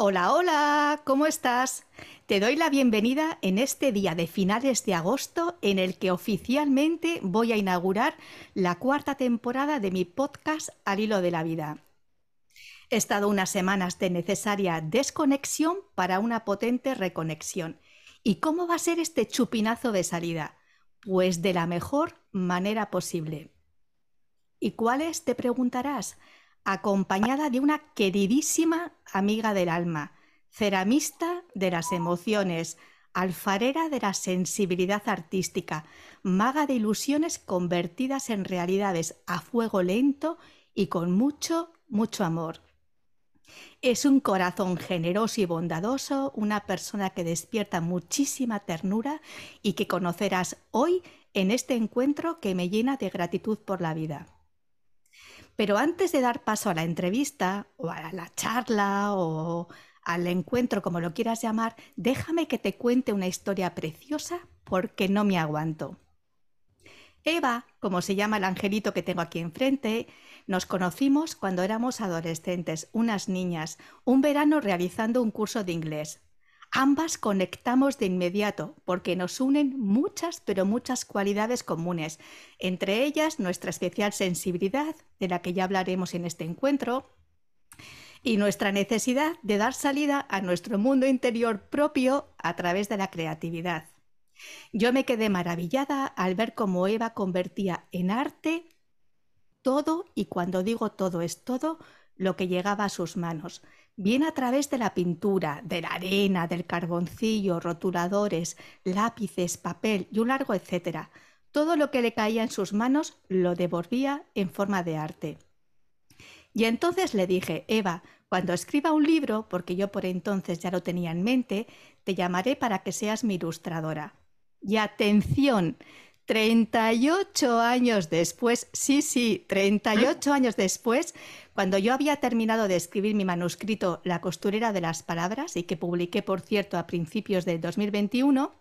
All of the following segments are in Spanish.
Hola, hola, ¿cómo estás? Te doy la bienvenida en este día de finales de agosto en el que oficialmente voy a inaugurar la cuarta temporada de mi podcast Al hilo de la vida. He estado unas semanas de necesaria desconexión para una potente reconexión. ¿Y cómo va a ser este chupinazo de salida? Pues de la mejor manera posible. ¿Y cuáles? Te preguntarás acompañada de una queridísima amiga del alma, ceramista de las emociones, alfarera de la sensibilidad artística, maga de ilusiones convertidas en realidades a fuego lento y con mucho, mucho amor. Es un corazón generoso y bondadoso, una persona que despierta muchísima ternura y que conocerás hoy en este encuentro que me llena de gratitud por la vida. Pero antes de dar paso a la entrevista o a la charla o al encuentro, como lo quieras llamar, déjame que te cuente una historia preciosa porque no me aguanto. Eva, como se llama el angelito que tengo aquí enfrente, nos conocimos cuando éramos adolescentes, unas niñas, un verano realizando un curso de inglés. Ambas conectamos de inmediato porque nos unen muchas, pero muchas cualidades comunes, entre ellas nuestra especial sensibilidad, de la que ya hablaremos en este encuentro, y nuestra necesidad de dar salida a nuestro mundo interior propio a través de la creatividad. Yo me quedé maravillada al ver cómo Eva convertía en arte todo, y cuando digo todo es todo, lo que llegaba a sus manos bien a través de la pintura, de la arena, del carboncillo, rotuladores, lápices, papel y un largo etcétera. Todo lo que le caía en sus manos lo devolvía en forma de arte. Y entonces le dije, Eva, cuando escriba un libro, porque yo por entonces ya lo tenía en mente, te llamaré para que seas mi ilustradora. Y atención, 38 años después, sí, sí, 38 años después, cuando yo había terminado de escribir mi manuscrito La costurera de las palabras, y que publiqué, por cierto, a principios de 2021,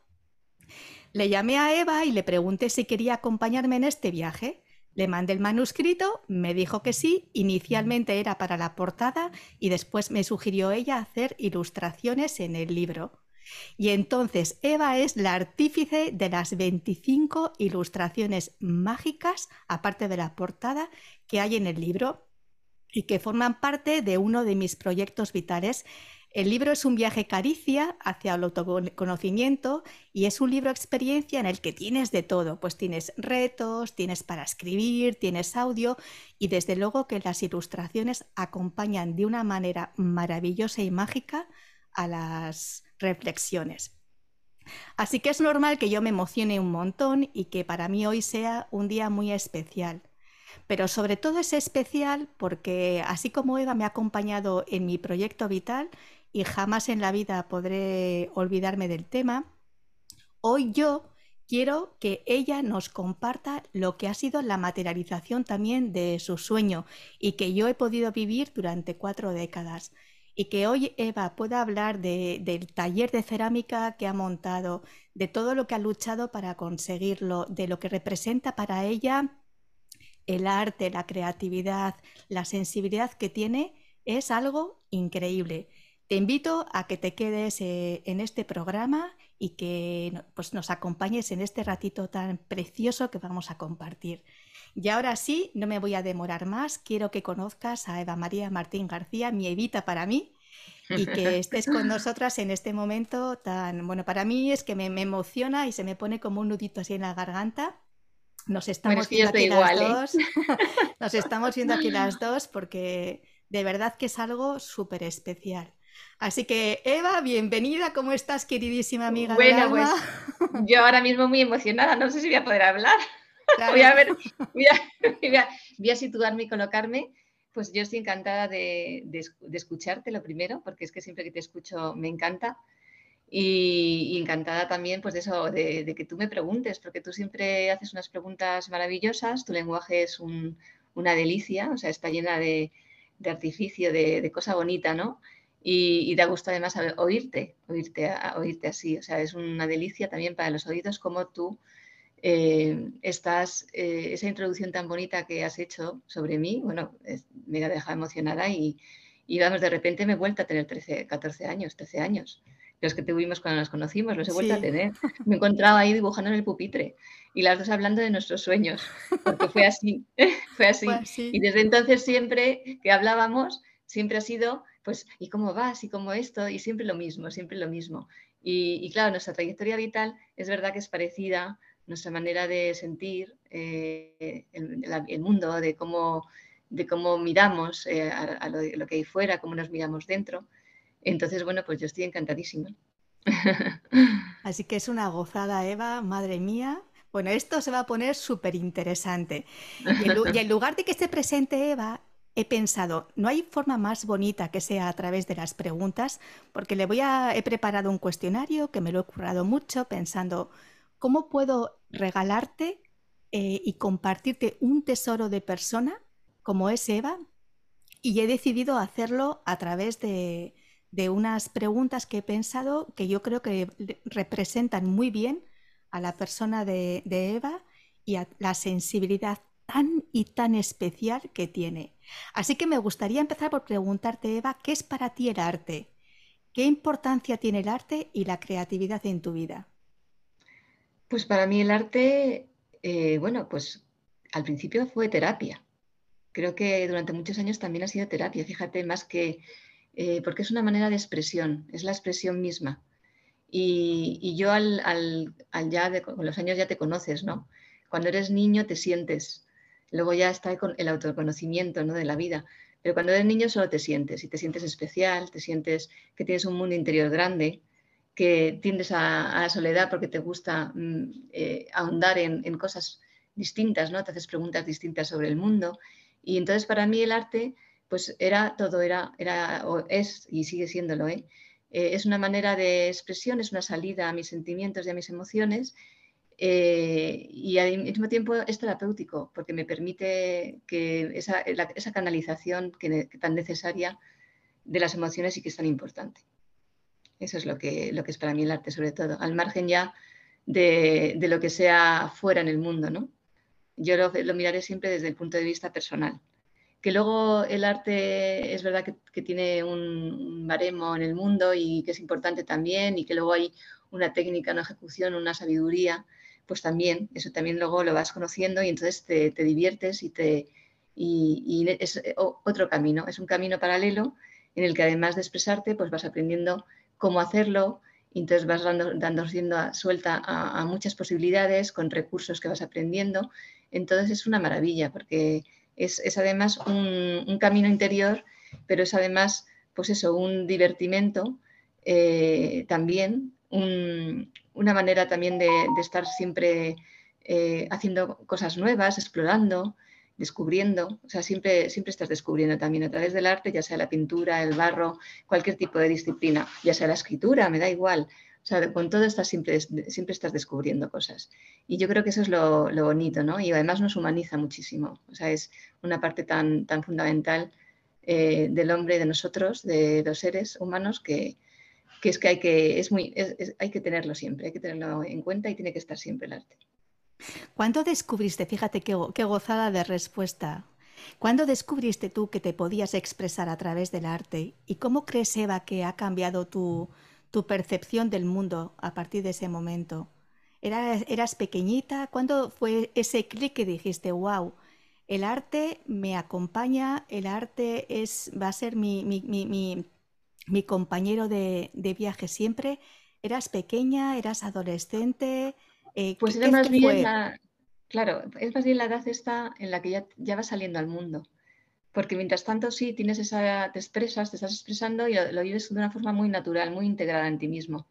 le llamé a Eva y le pregunté si quería acompañarme en este viaje. Le mandé el manuscrito, me dijo que sí, inicialmente era para la portada y después me sugirió ella hacer ilustraciones en el libro. Y entonces Eva es la artífice de las 25 ilustraciones mágicas, aparte de la portada, que hay en el libro y que forman parte de uno de mis proyectos vitales. El libro es un viaje caricia hacia el autoconocimiento y es un libro experiencia en el que tienes de todo, pues tienes retos, tienes para escribir, tienes audio y desde luego que las ilustraciones acompañan de una manera maravillosa y mágica a las reflexiones. Así que es normal que yo me emocione un montón y que para mí hoy sea un día muy especial. Pero sobre todo es especial porque así como Eva me ha acompañado en mi proyecto vital y jamás en la vida podré olvidarme del tema, hoy yo quiero que ella nos comparta lo que ha sido la materialización también de su sueño y que yo he podido vivir durante cuatro décadas y que hoy Eva pueda hablar del taller de cerámica que ha montado, de todo lo que ha luchado para conseguirlo, de lo que representa para ella el arte, la creatividad, la sensibilidad que tiene, es algo increíble. Te invito a que te quedes eh, en este programa y que pues, nos acompañes en este ratito tan precioso que vamos a compartir. Y ahora sí, no me voy a demorar más, quiero que conozcas a Eva María Martín García, mi Evita para mí, y que estés con nosotras en este momento tan, bueno, para mí es que me, emociona y se me pone como un nudito así en la garganta. Nos estamos viendo aquí las ¿eh? dos. Nos estamos viendo aquí las dos porque de verdad que es algo súper especial. Así que, Eva, bienvenida. ¿Cómo estás, queridísima amiga? Bueno, pues yo ahora mismo muy emocionada. No sé si voy a poder hablar. Voy a ver, voy a, situarme y colocarme. Pues yo estoy encantada de, escucharte lo primero, porque es que siempre que te escucho me encanta. Y, encantada también pues de eso, de, que tú me preguntes, porque tú siempre haces unas preguntas maravillosas, tu lenguaje es una delicia, o sea, está llena de, artificio, de, cosa bonita, ¿no? Y, da gusto además oírte, oírte, oírte así, o sea, es una delicia también para los oídos como tú eh, estás, eh, esa introducción tan bonita que has hecho sobre mí, bueno, me ha dejado emocionada y, Y vamos, de repente me he vuelto a tener 13, 14 años, 13 años. Los que tuvimos cuando nos conocimos, los he vuelto a tener. Me he encontrado ahí dibujando en el pupitre y las dos hablando de nuestros sueños, porque fue así, fue así. Y desde entonces siempre que hablábamos, siempre ha sido, pues, ¿y cómo vas? ¿Y cómo esto? Y siempre lo mismo, siempre lo mismo. Y, claro, nuestra trayectoria vital es verdad que es parecida, nuestra manera de sentir eh, el, mundo, de cómo, de cómo miramos eh, a, lo, que hay fuera, cómo nos miramos dentro. Entonces, bueno, pues yo estoy encantadísima. Así que es una gozada, Eva, madre mía. Bueno, esto se va a poner súper interesante. Y, en lugar de que esté presente Eva, he pensado, no hay forma más bonita que sea a través de las preguntas, porque le voy a, he preparado un cuestionario que me lo he currado mucho pensando, ¿cómo puedo regalarte eh, y compartirte un tesoro de persona como es Eva? Y he decidido hacerlo a través de, unas preguntas que he pensado que yo creo que representan muy bien a la persona de, de Eva y a la sensibilidad tan y tan especial que tiene. Así que me gustaría empezar por preguntarte, Eva, ¿qué es para ti el arte? ¿Qué importancia tiene el arte y la creatividad en tu vida? Pues para mí el arte, eh, bueno, pues al principio fue terapia. Creo que durante muchos años también ha sido terapia, fíjate, más que, eh, porque es una manera de expresión, es la expresión misma. Y, yo al, ya, con los años ya te conoces, ¿no? Cuando eres niño te sientes, Luego ya está el autoconocimiento ¿no? de la vida. Pero cuando eres niño solo te sientes y te sientes especial, te sientes que tienes un mundo interior grande, que tiendes a, la soledad porque te gusta mm, eh, ahondar en, cosas distintas, ¿no? Te haces preguntas distintas sobre el mundo. Y entonces para mí el arte, pues era todo, era, era es y sigue siéndolo, ¿eh? ¿eh? es una manera de expresión, es una salida a mis sentimientos y a mis emociones eh, y al mismo tiempo es terapéutico porque me permite que esa, canalización que, tan necesaria de las emociones y que es tan importante. Eso es lo que, lo que es para mí el arte, sobre todo, al margen ya de, lo que sea fuera en el mundo. ¿no? Yo lo, miraré siempre desde el punto de vista personal. Que luego el arte es verdad que, tiene un, un baremo en el mundo y que es importante también y que luego hay una técnica, una ejecución, una sabiduría pues también, eso también luego lo vas conociendo y entonces te, diviertes y, te, y, es eh, otro camino, es un camino paralelo en el que además de expresarte, pues vas aprendiendo cómo hacerlo y entonces vas dando, dando suelta a, muchas posibilidades con recursos que vas aprendiendo. Entonces es una maravilla porque es, además un, camino interior, pero es además, pues eso, un divertimento eh, también, un, una manera también de, estar siempre eh, haciendo cosas nuevas, explorando, descubriendo. O sea, siempre, siempre estás descubriendo también a través del arte, ya sea la pintura, el barro, cualquier tipo de disciplina, ya sea la escritura, me da igual. O sea, con todo estás siempre, siempre estás descubriendo cosas. Y yo creo que eso es lo, bonito, ¿no? Y además nos humaniza muchísimo. O sea, es una parte tan, tan fundamental eh, del hombre de nosotros, de los seres humanos, que, que es que hay que, es muy, hay que tenerlo siempre, hay que tenerlo en cuenta y tiene que estar siempre el arte. ¿Cuándo descubriste, fíjate qué, gozada de respuesta, ¿cuándo descubriste tú que te podías expresar a través del arte? ¿Y cómo crees, Eva, que ha cambiado tu, tu percepción del mundo a partir de ese momento? ¿Eras, eras pequeñita? ¿Cuándo fue ese clic que dijiste, wow, el arte me acompaña, el arte es, va a ser mi, mi, mi mi compañero de, viaje siempre. ¿Eras pequeña? ¿Eras adolescente? Eh, pues era más bien la, claro, es más bien la edad esta en la que ya, ya vas saliendo al mundo. Porque mientras tanto sí tienes esa, te expresas, te estás expresando y lo, vives de una forma muy natural, muy integrada en ti mismo.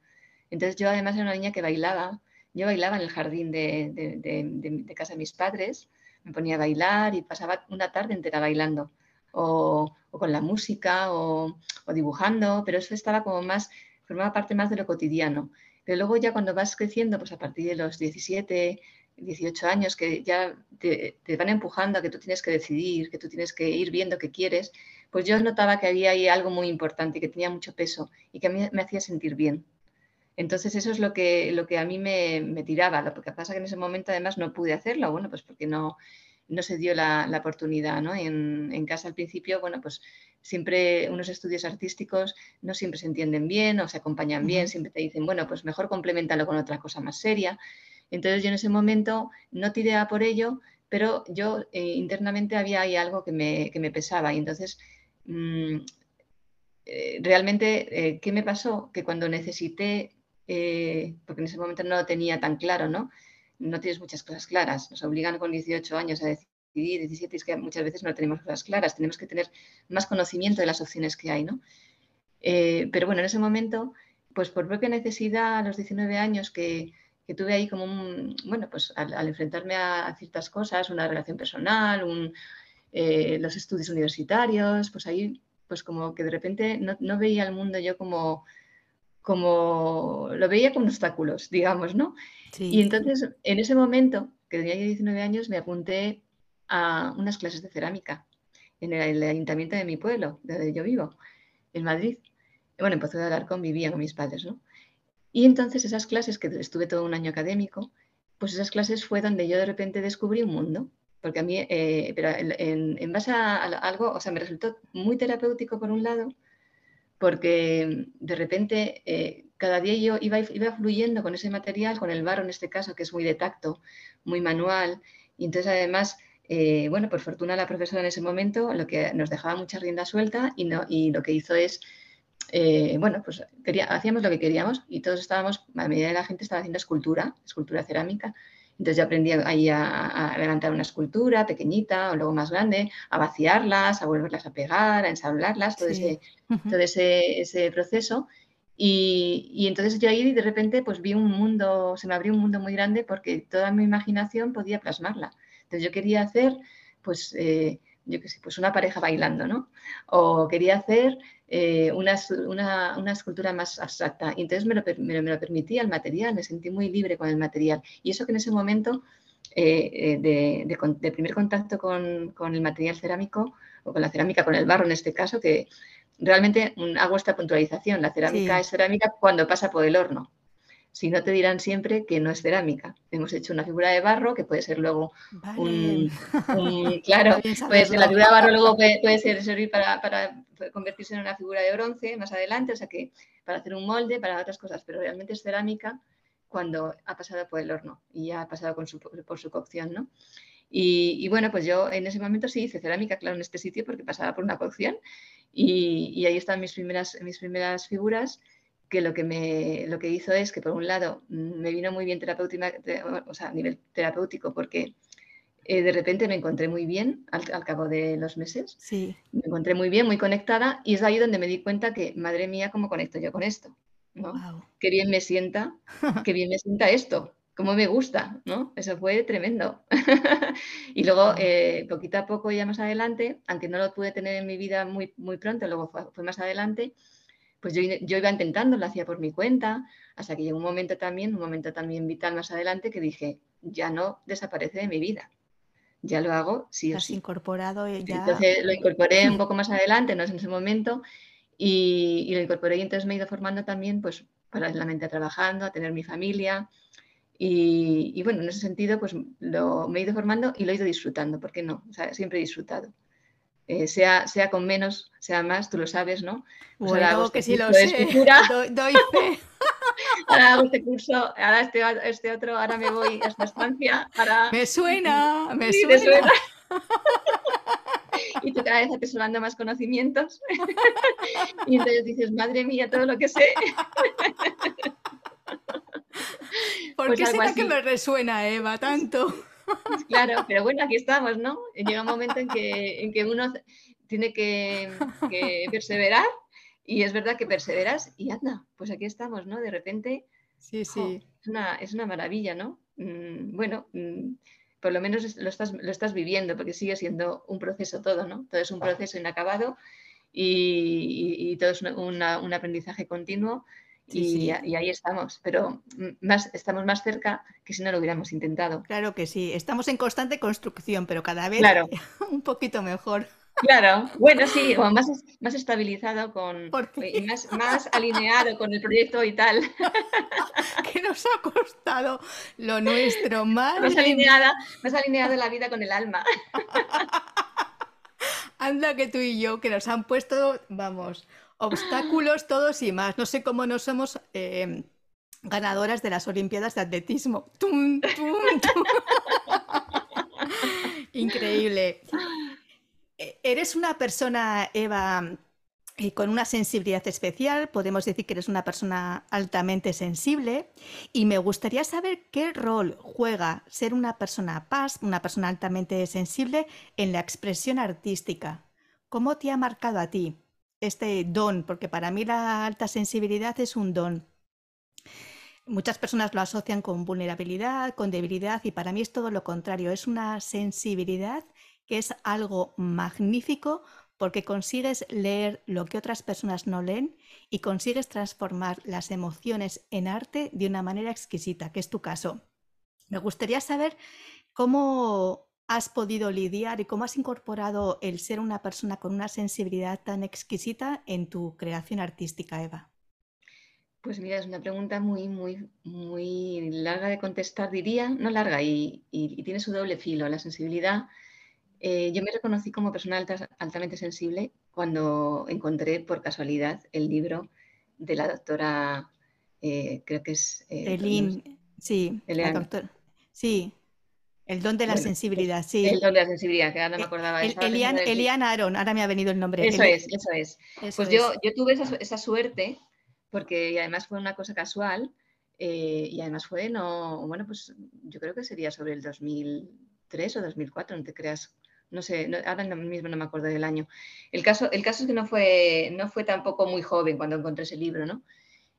Entonces yo además era una niña que bailaba, yo bailaba en el jardín de, de, casa de mis padres, me ponía a bailar y pasaba una tarde entera bailando o, con la música o, dibujando, pero eso estaba como más, formaba parte más de lo cotidiano. Pero luego ya cuando vas creciendo, pues a partir de los 17, 18 años, que ya te, van empujando a que tú tienes que decidir, que tú tienes que ir viendo qué quieres, pues yo notaba que había ahí algo muy importante, que tenía mucho peso y que a mí me hacía sentir bien. Entonces eso es lo que, lo que a mí me, me tiraba. Lo que pasa que en ese momento además no pude hacerlo, bueno, pues porque no, no se dio la, oportunidad, ¿no? En, en, casa al principio, bueno, pues siempre unos estudios artísticos no siempre se entienden bien o se acompañan bien, siempre te dicen, bueno, pues mejor complementalo con otra cosa más seria. Entonces yo en ese momento no tiré a por ello, pero yo eh, internamente había ahí algo que me, que me pesaba y entonces mm, eh, realmente, eh, ¿qué me pasó? Que cuando necesité, porque en ese momento no lo tenía tan claro, ¿no? No tienes muchas cosas claras, nos obligan con 18 años a decidir 17, es que muchas veces no tenemos cosas claras, tenemos que tener más conocimiento de las opciones que hay, ¿no? pero bueno, en ese momento, pues por propia necesidad, a los 19 años que que tuve ahí como un, bueno, pues al, enfrentarme a, ciertas cosas, una relación personal, eh, los estudios universitarios, pues ahí, pues como que de repente no, veía el mundo yo como, como, lo veía como obstáculos, digamos, ¿no? Y entonces, en ese momento, que tenía 19 años, me apunté a unas clases de cerámica en el, ayuntamiento de mi pueblo, de donde yo vivo, en Madrid. Bueno, empezó a hablar con, vivía con mis padres, ¿no? Y entonces esas clases, que estuve todo un año académico, pues esas clases fue donde yo de repente descubrí un mundo, porque a mí, eh, pero en, base a, algo, o sea, me resultó muy terapéutico por un lado, porque de repente eh, cada día yo iba, iba fluyendo con ese material, con el barro en este caso, que es muy de tacto, muy manual, y entonces además eh, bueno, por fortuna la profesora en ese momento lo que nos dejaba mucha rienda suelta y, no, y lo que hizo es eh, bueno, pues hacíamos lo que queríamos y todos estábamos, la medida de la gente estaba haciendo escultura, escultura cerámica. Entonces yo aprendí ahí a, levantar una escultura pequeñita o luego más grande, a vaciarlas, a volverlas a pegar, a ensablarlas, todo, ese, todo ese, proceso. Y, y, entonces yo ahí de repente pues vi un mundo, se me abrió un mundo muy grande porque toda mi imaginación podía plasmarla. Entonces yo quería hacer pues eh, yo qué sé, pues una pareja bailando, ¿no? O quería hacer eh, una, escultura más abstracta. Y entonces me lo, permitía el material, me sentí muy libre con el material. Y eso que en ese momento eh, eh, de, primer contacto con, con, el material cerámico, o con la cerámica, con el barro en este caso, que realmente hago esta puntualización. La cerámica es cerámica cuando pasa por el horno si no te dirán siempre que no es cerámica. Hemos hecho una figura de barro que puede ser luego un, Claro, pues la figura de barro luego puede, ser, servir para, convertirse en una figura de bronce más adelante, o sea que para hacer un molde, para otras cosas, pero realmente es cerámica cuando ha pasado por el horno y ya ha pasado por su cocción, ¿no? Y, bueno, pues yo en ese momento sí hice cerámica, claro, en este sitio porque pasaba por una cocción y, y ahí están mis primeras, mis primeras figuras que lo que, me, lo que hizo es que, por un lado, mm, me vino muy bien terapéutica, o sea, a nivel terapéutico, porque eh, de repente me encontré muy bien al, cabo de los meses. Sí. Me encontré muy bien, muy conectada, y es ahí donde me di cuenta que, madre mía, ¿cómo conecto yo con esto? ¿no? Qué bien me sienta, qué bien me sienta esto, cómo me gusta, ¿no? Eso fue tremendo. y luego, eh, poquito a poco, ya más adelante, aunque no lo pude tener en mi vida muy, muy pronto, luego fue, fue más adelante, pues yo, iba intentando, lo hacía por mi cuenta, hasta que llegó un momento también, un momento también vital más adelante, que dije, ya no desaparece de mi vida, ya lo hago sí o sí. incorporado ya. Entonces lo incorporé un poco más adelante, no es en ese momento, y, lo incorporé y entonces me he ido formando también, pues paralelamente a trabajando, a tener mi familia, y, bueno, en ese sentido, pues lo, me he ido formando y lo he ido disfrutando, ¿por qué no? O sea, siempre he disfrutado. Eh, sea, sea con menos, sea más, tú lo sabes, ¿no? Pues bueno, que sí lo sé. doy, fe. ahora hago este curso, ahora este, este, otro, ahora me voy a esta estancia. Para... Me suena, me suena. y tú cada vez atesorando más conocimientos. y entonces dices, madre mía, todo lo que sé. ¿Por pues qué será que me resuena, Eva, tanto? Claro, pero bueno, aquí estamos, ¿no? Llega un momento en que, en que uno tiene que, perseverar y es verdad que perseveras y anda, pues aquí estamos, ¿no? De repente, sí, sí. es, una, es, una, maravilla, ¿no? Mm, bueno, mm, por lo menos lo estás, lo estás viviendo porque sigue siendo un proceso todo, ¿no? Todo es un proceso inacabado y, todo es un aprendizaje continuo y, ahí estamos, pero más, estamos más cerca que si no lo hubiéramos intentado. Claro que sí, estamos en constante construcción, pero cada vez un poquito mejor. Claro, bueno, sí, o más, más estabilizado con, y más, más alineado con el proyecto y tal. que nos ha costado lo nuestro, más alineada, más alineada la vida con el alma. Anda que tú y yo, que nos han puesto, vamos, obstáculos todos y más. No sé cómo no somos eh, ganadoras de las Olimpiadas de Atletismo. Increíble. E, eres una persona, Eva, eh, con una sensibilidad especial, podemos decir que eres una persona altamente sensible y me gustaría saber qué rol juega ser una persona paz, una persona altamente sensible en la expresión artística. ¿Cómo te ha marcado a ti este don? Porque para mí la alta sensibilidad es un don. Muchas personas lo asocian con vulnerabilidad, con debilidad y para mí es todo lo contrario, es una sensibilidad que es algo magnífico porque consigues leer lo que otras personas no leen y consigues transformar las emociones en arte de una manera exquisita, que es tu caso. Me gustaría saber cómo has podido lidiar y cómo has incorporado el ser una persona con una sensibilidad tan exquisita en tu creación artística, Eva. Pues mira, es una pregunta muy, muy, muy larga de contestar, diría, no larga, y, tiene su doble filo. La sensibilidad, eh, yo me reconocí como persona altamente sensible cuando encontré por casualidad el libro de la doctora, eh, creo que es... Eh, sí, la doctora. Sí, el don de la sensibilidad, sí. El don de la sensibilidad, que ahora no me acordaba de eso. Elian, Aaron, ahora me ha venido el nombre. Eso es, eso es. pues Yo, yo tuve esa, esa suerte porque además fue una cosa casual eh, y además fue, no, bueno, pues yo creo que sería sobre el 2003 o 2004, no te creas, no sé, ahora mismo no me acuerdo del año. El caso, el caso es que no fue, no fue tampoco muy joven cuando encontré ese libro, ¿no?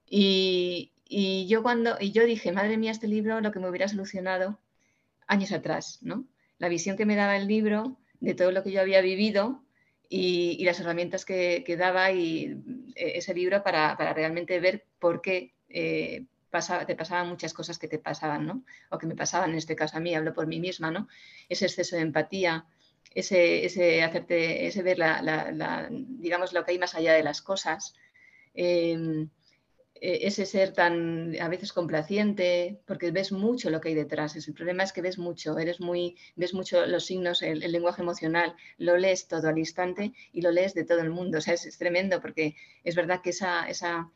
Y, y, yo cuando, y yo dije, madre mía, este libro lo que me hubiera solucionado años atrás, ¿no? La visión que me daba el libro de todo lo que yo había vivido y, las herramientas que, daba y eh, ese libro para, realmente ver por qué eh, te pasaban muchas cosas que te pasaban, ¿no? O que me pasaban, en este caso a mí, hablo por mí misma, ¿no? Ese exceso de empatía, ese, ese hacerte, ese ver la, digamos, lo que hay más allá de las cosas. Em, e-, ese ser tan a veces complaciente, porque ves mucho lo que hay detrás. El problema es que ves mucho, eres muy, ves mucho los signos, el, lenguaje emocional, lo lees todo al instante y lo lees de todo el mundo. O sea, es, tremendo porque es verdad que esa, esa,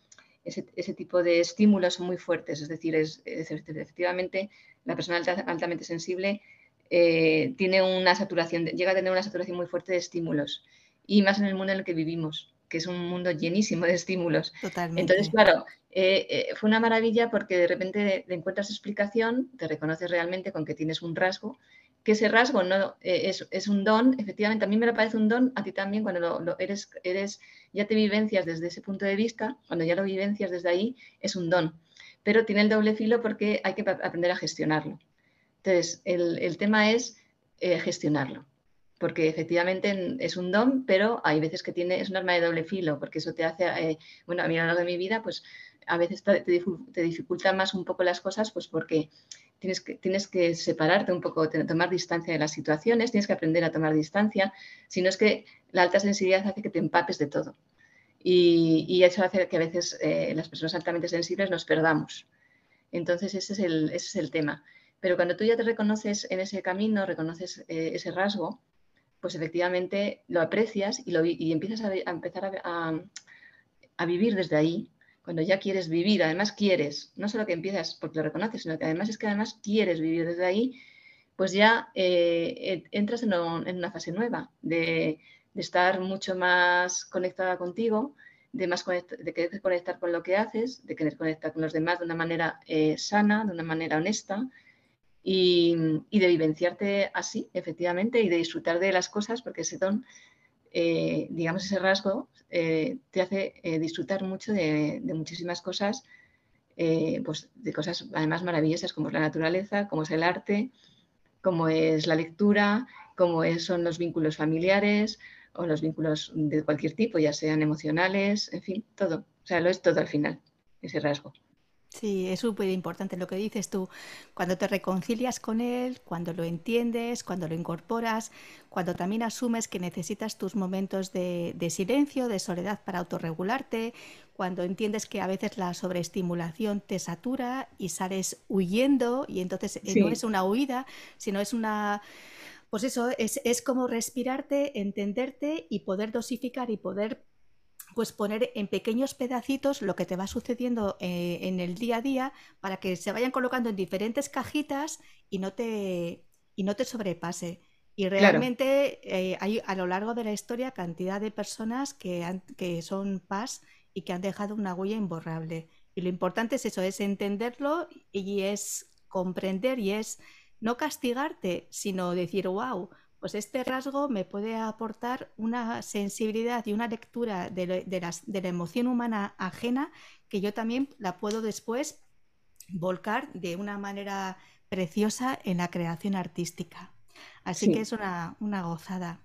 ese, tipo de estímulos son muy fuertes. Es decir, es, efectivamente la persona altamente sensible eh, tiene una saturación, llega a tener una saturación muy fuerte de estímulos y más en el mundo en el que vivimos que es un mundo llenísimo de estímulos. Totalmente. Entonces, claro, eh, eh, fue una maravilla porque de repente encuentras explicación, te reconoces realmente con que tienes un rasgo, que ese rasgo no eh, es, un don, efectivamente, a mí me lo parece un don, a ti también, cuando lo, eres, eres, ya te vivencias desde ese punto de vista, cuando ya lo vivencias desde ahí, es un don. Pero tiene el doble filo porque hay que aprender a gestionarlo. Entonces, el, tema es gestionarlo porque efectivamente es un don, pero hay veces que tiene, es un arma de doble filo, porque eso te hace, eh, bueno, a mí a lo largo de mi vida, pues a veces te, te, dificulta más un poco las cosas, pues porque tienes que, tienes que separarte un poco, tomar distancia de las situaciones, tienes que aprender a tomar distancia, si no es que la alta sensibilidad hace que te empapes de todo. Y, eso hace que a veces eh, las personas altamente sensibles nos perdamos. Entonces, ese es el, ese es el tema. Pero cuando tú ya te reconoces en ese camino, reconoces eh, ese rasgo, pues efectivamente lo aprecias y, lo, y empiezas a, empezar a, vivir desde ahí, cuando ya quieres vivir, además quieres, no solo que empiezas porque lo reconoces, sino que además es que además quieres vivir desde ahí, pues ya eh, entras en, una fase nueva de, estar mucho más conectada contigo, de, más de querer conectar con lo que haces, de querer conectar con los demás de una manera eh, sana, de una manera honesta, y, de vivenciarte así, efectivamente, y de disfrutar de las cosas, porque ese don, eh, digamos, ese rasgo eh, te hace eh, disfrutar mucho de, muchísimas cosas, pues de cosas además maravillosas como es la naturaleza, como es el arte, como es la lectura, como son los vínculos familiares o los vínculos de cualquier tipo, ya sean emocionales, en fin, todo. O sea, lo es todo al final, ese rasgo. Sí, es súper importante lo que dices tú. Cuando te reconcilias con él, cuando lo entiendes, cuando lo incorporas, cuando también asumes que necesitas tus momentos de, silencio, de soledad para autorregularte, cuando entiendes que a veces la sobreestimulación te satura y sales huyendo y entonces eh, no es una huida, sino es una... Pues eso, es, es como respirarte, entenderte y poder dosificar y poder pues poner en pequeños pedacitos lo que te va sucediendo eh, en el día a día para que se vayan colocando en diferentes cajitas y no te, y no te sobrepase. Y realmente eh, hay a lo largo de la historia cantidad de personas que, que son paz y que han dejado una huella imborrable. Y lo importante es eso, es entenderlo y es comprender y es no castigarte, sino decir, wow, pues este rasgo me puede aportar una sensibilidad y una lectura de, la emoción humana ajena que yo también la puedo después volcar de una manera preciosa en la creación artística. Así que es una, una gozada.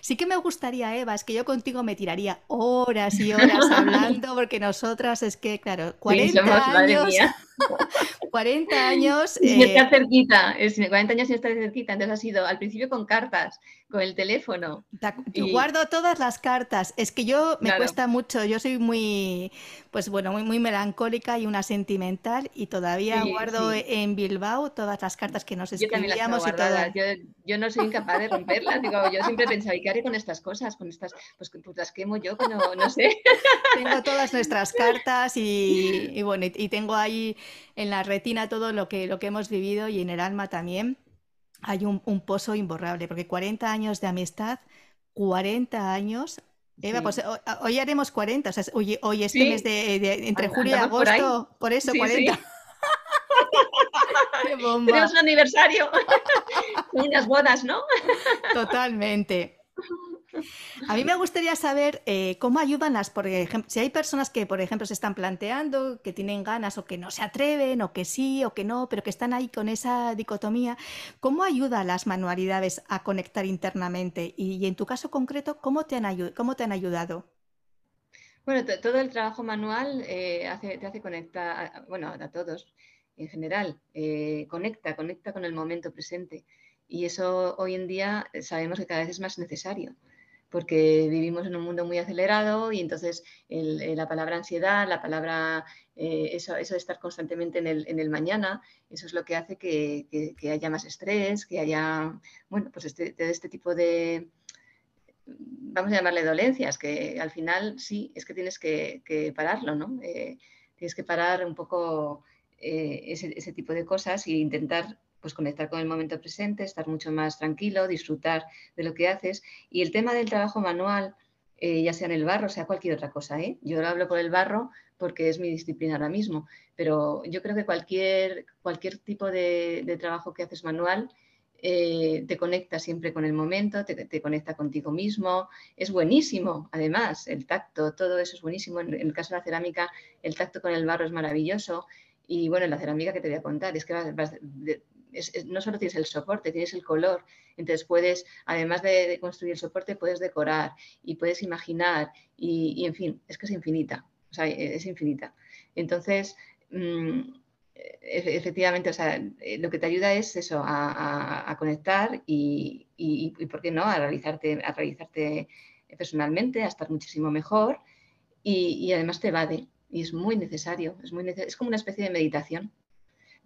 Sí que me gustaría, Eva, es que yo contigo me tiraría horas y horas hablando, porque nosotras es que, claro, 40 años. 40 años. Y está cerquita, 40 años y está cerquita, entonces ha sido al principio con cartas, con el teléfono. Guardo todas las cartas. Es que yo me cuesta mucho, yo soy muy, pues bueno, muy, muy melancólica y una sentimental y todavía guardo en Bilbao todas las cartas que nos escribíamos y todas. Yo, yo, no soy incapaz de romperlas. Digo, yo siempre pensaba, ¿y qué haré con estas cosas? Con estas, pues, pues las quemo yo, no, no sé. Tengo todas nuestras cartas y, y bueno, y tengo ahí en la retina todo lo que, lo que hemos vivido y en el alma también hay un, pozo imborrable, porque 40 años de amistad, 40 años Eva, pues hoy haremos 40, o sea, hoy, hoy este mes de, entre julio y agosto, por, eso 40. ¡Qué bomba! Tenemos un aniversario, unas bodas, ¿no? Totalmente. A mí me gustaría saber eh, cómo ayudan las, por ejemplo, si hay personas que, por ejemplo, se están planteando, que tienen ganas o que no se atreven, o que sí, o que no, pero que están ahí con esa dicotomía, ¿cómo ayudan las manualidades a conectar internamente? Y, en tu caso concreto, ¿cómo te han, cómo te han ayudado? Bueno, todo el trabajo manual eh, te hace conectar, bueno, a todos en general, eh, conecta, conecta con el momento presente. Y eso hoy en día sabemos que cada vez es más necesario porque vivimos en un mundo muy acelerado y entonces eh, la palabra ansiedad, la palabra, eh, eso, de estar constantemente en el, mañana, eso es lo que hace que, haya más estrés, que haya, bueno, pues este, este tipo de, vamos a llamarle dolencias, que al final sí, es que tienes que, pararlo, ¿no? Eh, tienes que parar un poco ese, ese tipo de cosas e intentar pues conectar con el momento presente, estar mucho más tranquilo, disfrutar de lo que haces. Y el tema del trabajo manual, eh, ya sea en el barro, sea cualquier otra cosa, ¿eh? yo lo hablo por el barro porque es mi disciplina ahora mismo, pero yo creo que cualquier, cualquier tipo de, trabajo que haces manual eh, te conecta siempre con el momento, te, conecta contigo mismo, es buenísimo, además, el tacto, todo eso es buenísimo. En, el caso de la cerámica, el tacto con el barro es maravilloso. Y bueno, en la cerámica que te voy a contar, es que vas, no solo tienes el soporte, tienes el color. Entonces puedes, además de, construir el soporte, puedes decorar y puedes imaginar y, en fin, es que es infinita, sea, es infinita. Entonces, mm, e, efectivamente, o sea, eh, lo que te ayuda es eso, a, conectar y, ¿por qué no?, a realizarte, a realizarte personalmente, a estar muchísimo mejor y, además te evade. Y es muy necesario, es, muy es como una especie de meditación.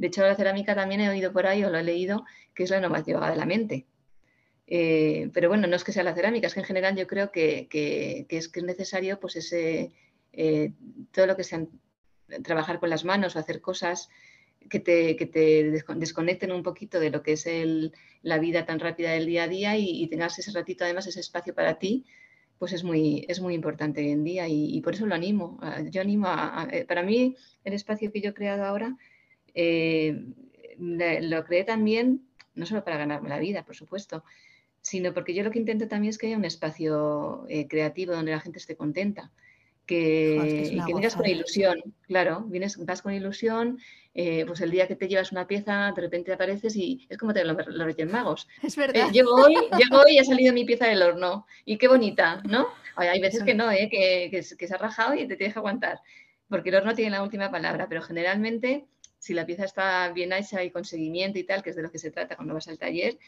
De hecho, la cerámica también he oído por ahí o lo he leído que es la innovación de la mente. Eh, pero bueno, no es que sea la cerámica, es que en general yo creo que, es, que es necesario pues ese, eh, todo lo que sea trabajar con las manos o hacer cosas que te, te desconecten un poquito de lo que es la vida tan rápida del día a día y, tengas ese ratito, además, ese espacio para ti, pues es muy, es muy importante hoy en día y, por eso lo animo. Yo animo a, eh, para mí, el espacio que yo he creado ahora eh, lo creé también, no solo para ganarme la vida, por supuesto, sino porque yo lo que intento también es que haya un espacio eh, creativo donde la gente esté contenta. Que, que vengas con ilusión, claro, vienes, vas con ilusión, eh, pues el día que te llevas una pieza, de repente apareces y es como te los, los Reyes Magos. Es verdad. llego, hoy, llego hoy y ha salido mi pieza del horno, y qué bonita, ¿no? Hay veces que no, que, que, se ha rajado y te tienes que aguantar, porque el horno tiene la última palabra, pero generalmente si la pieza está bien hecha y con seguimiento y tal, que es de lo que se trata cuando vas al taller,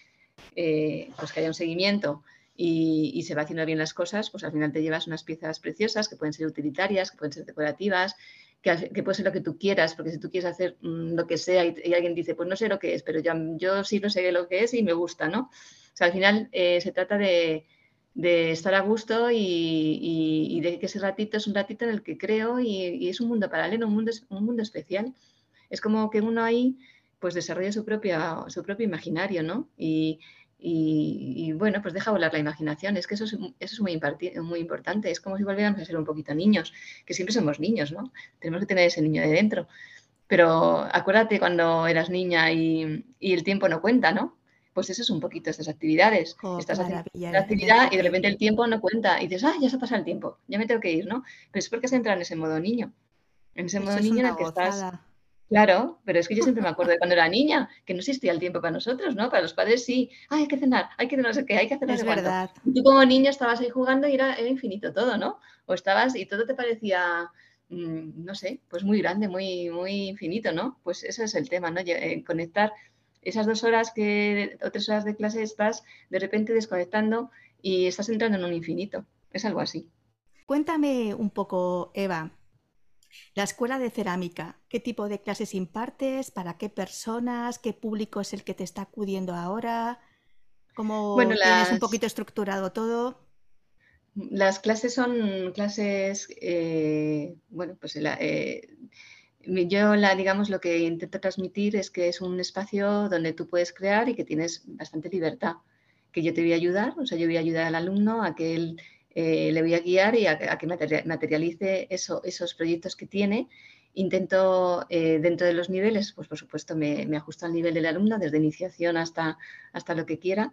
eh, pues que haya un seguimiento y, se va haciendo bien las cosas, pues al final te llevas unas piezas preciosas que pueden ser utilitarias, que pueden ser decorativas, que, puede ser lo que tú quieras, porque si tú quieres hacer mm, lo que sea y, alguien dice, pues no sé lo que es, pero yo, sí no sé lo que es y me gusta, ¿no? O sea, al final eh, se trata de, estar a gusto y, de que ese ratito es un ratito en el que creo y, es un mundo paralelo, un mundo, un mundo especial. Es como que uno ahí pues desarrolla su, propia, su propio imaginario, ¿no? Y, y, bueno, pues deja volar la imaginación. Es que eso es, eso es muy, muy importante. Es como si volviéramos a ser un poquito niños, que siempre somos niños, ¿no? Tenemos que tener ese niño de dentro. Pero acuérdate cuando eras niña y, el tiempo no cuenta, ¿no? Pues eso es un poquito estas actividades. Oh, Estás haciendo la actividad y de repente el tiempo no cuenta y dices, ah, ya se ha pasado el tiempo, ya me tengo que ir, ¿no? Pero es porque se entra en ese modo niño. En ese modo niño en el que estás Claro, pero es que yo siempre me acuerdo de cuando era niña, que no existía el tiempo para nosotros, ¿no? Para los padres sí, hay que cenar, hay que no sé qué, hay que hacer Es verdad. Y tú como niño estabas ahí jugando y era, infinito todo, ¿no? O estabas y todo te parecía, mm, no sé, pues muy grande, muy, muy infinito, ¿no? Pues ese es el tema, ¿no? Eh, conectar esas dos horas que, o tres horas de clase estás de repente desconectando y estás entrando en un infinito. Es algo así. Cuéntame un poco, Eva, la escuela de cerámica, ¿qué tipo de clases impartes? ¿Para qué personas? ¿Qué público es el que te está acudiendo ahora? ¿Cómo tienes un poquito estructurado todo? Las clases son clases, eh, bueno, pues eh, yo la, digamos, lo que intento transmitir es que es un espacio donde tú puedes crear y que tienes bastante libertad, que yo te voy a ayudar, o sea, yo voy a ayudar al alumno a que él eh, le voy a guiar y a, que materialice esos proyectos que tiene. Intento, eh, dentro de los niveles, pues por supuesto me, ajusto al nivel del alumno, desde iniciación hasta, hasta lo que quiera.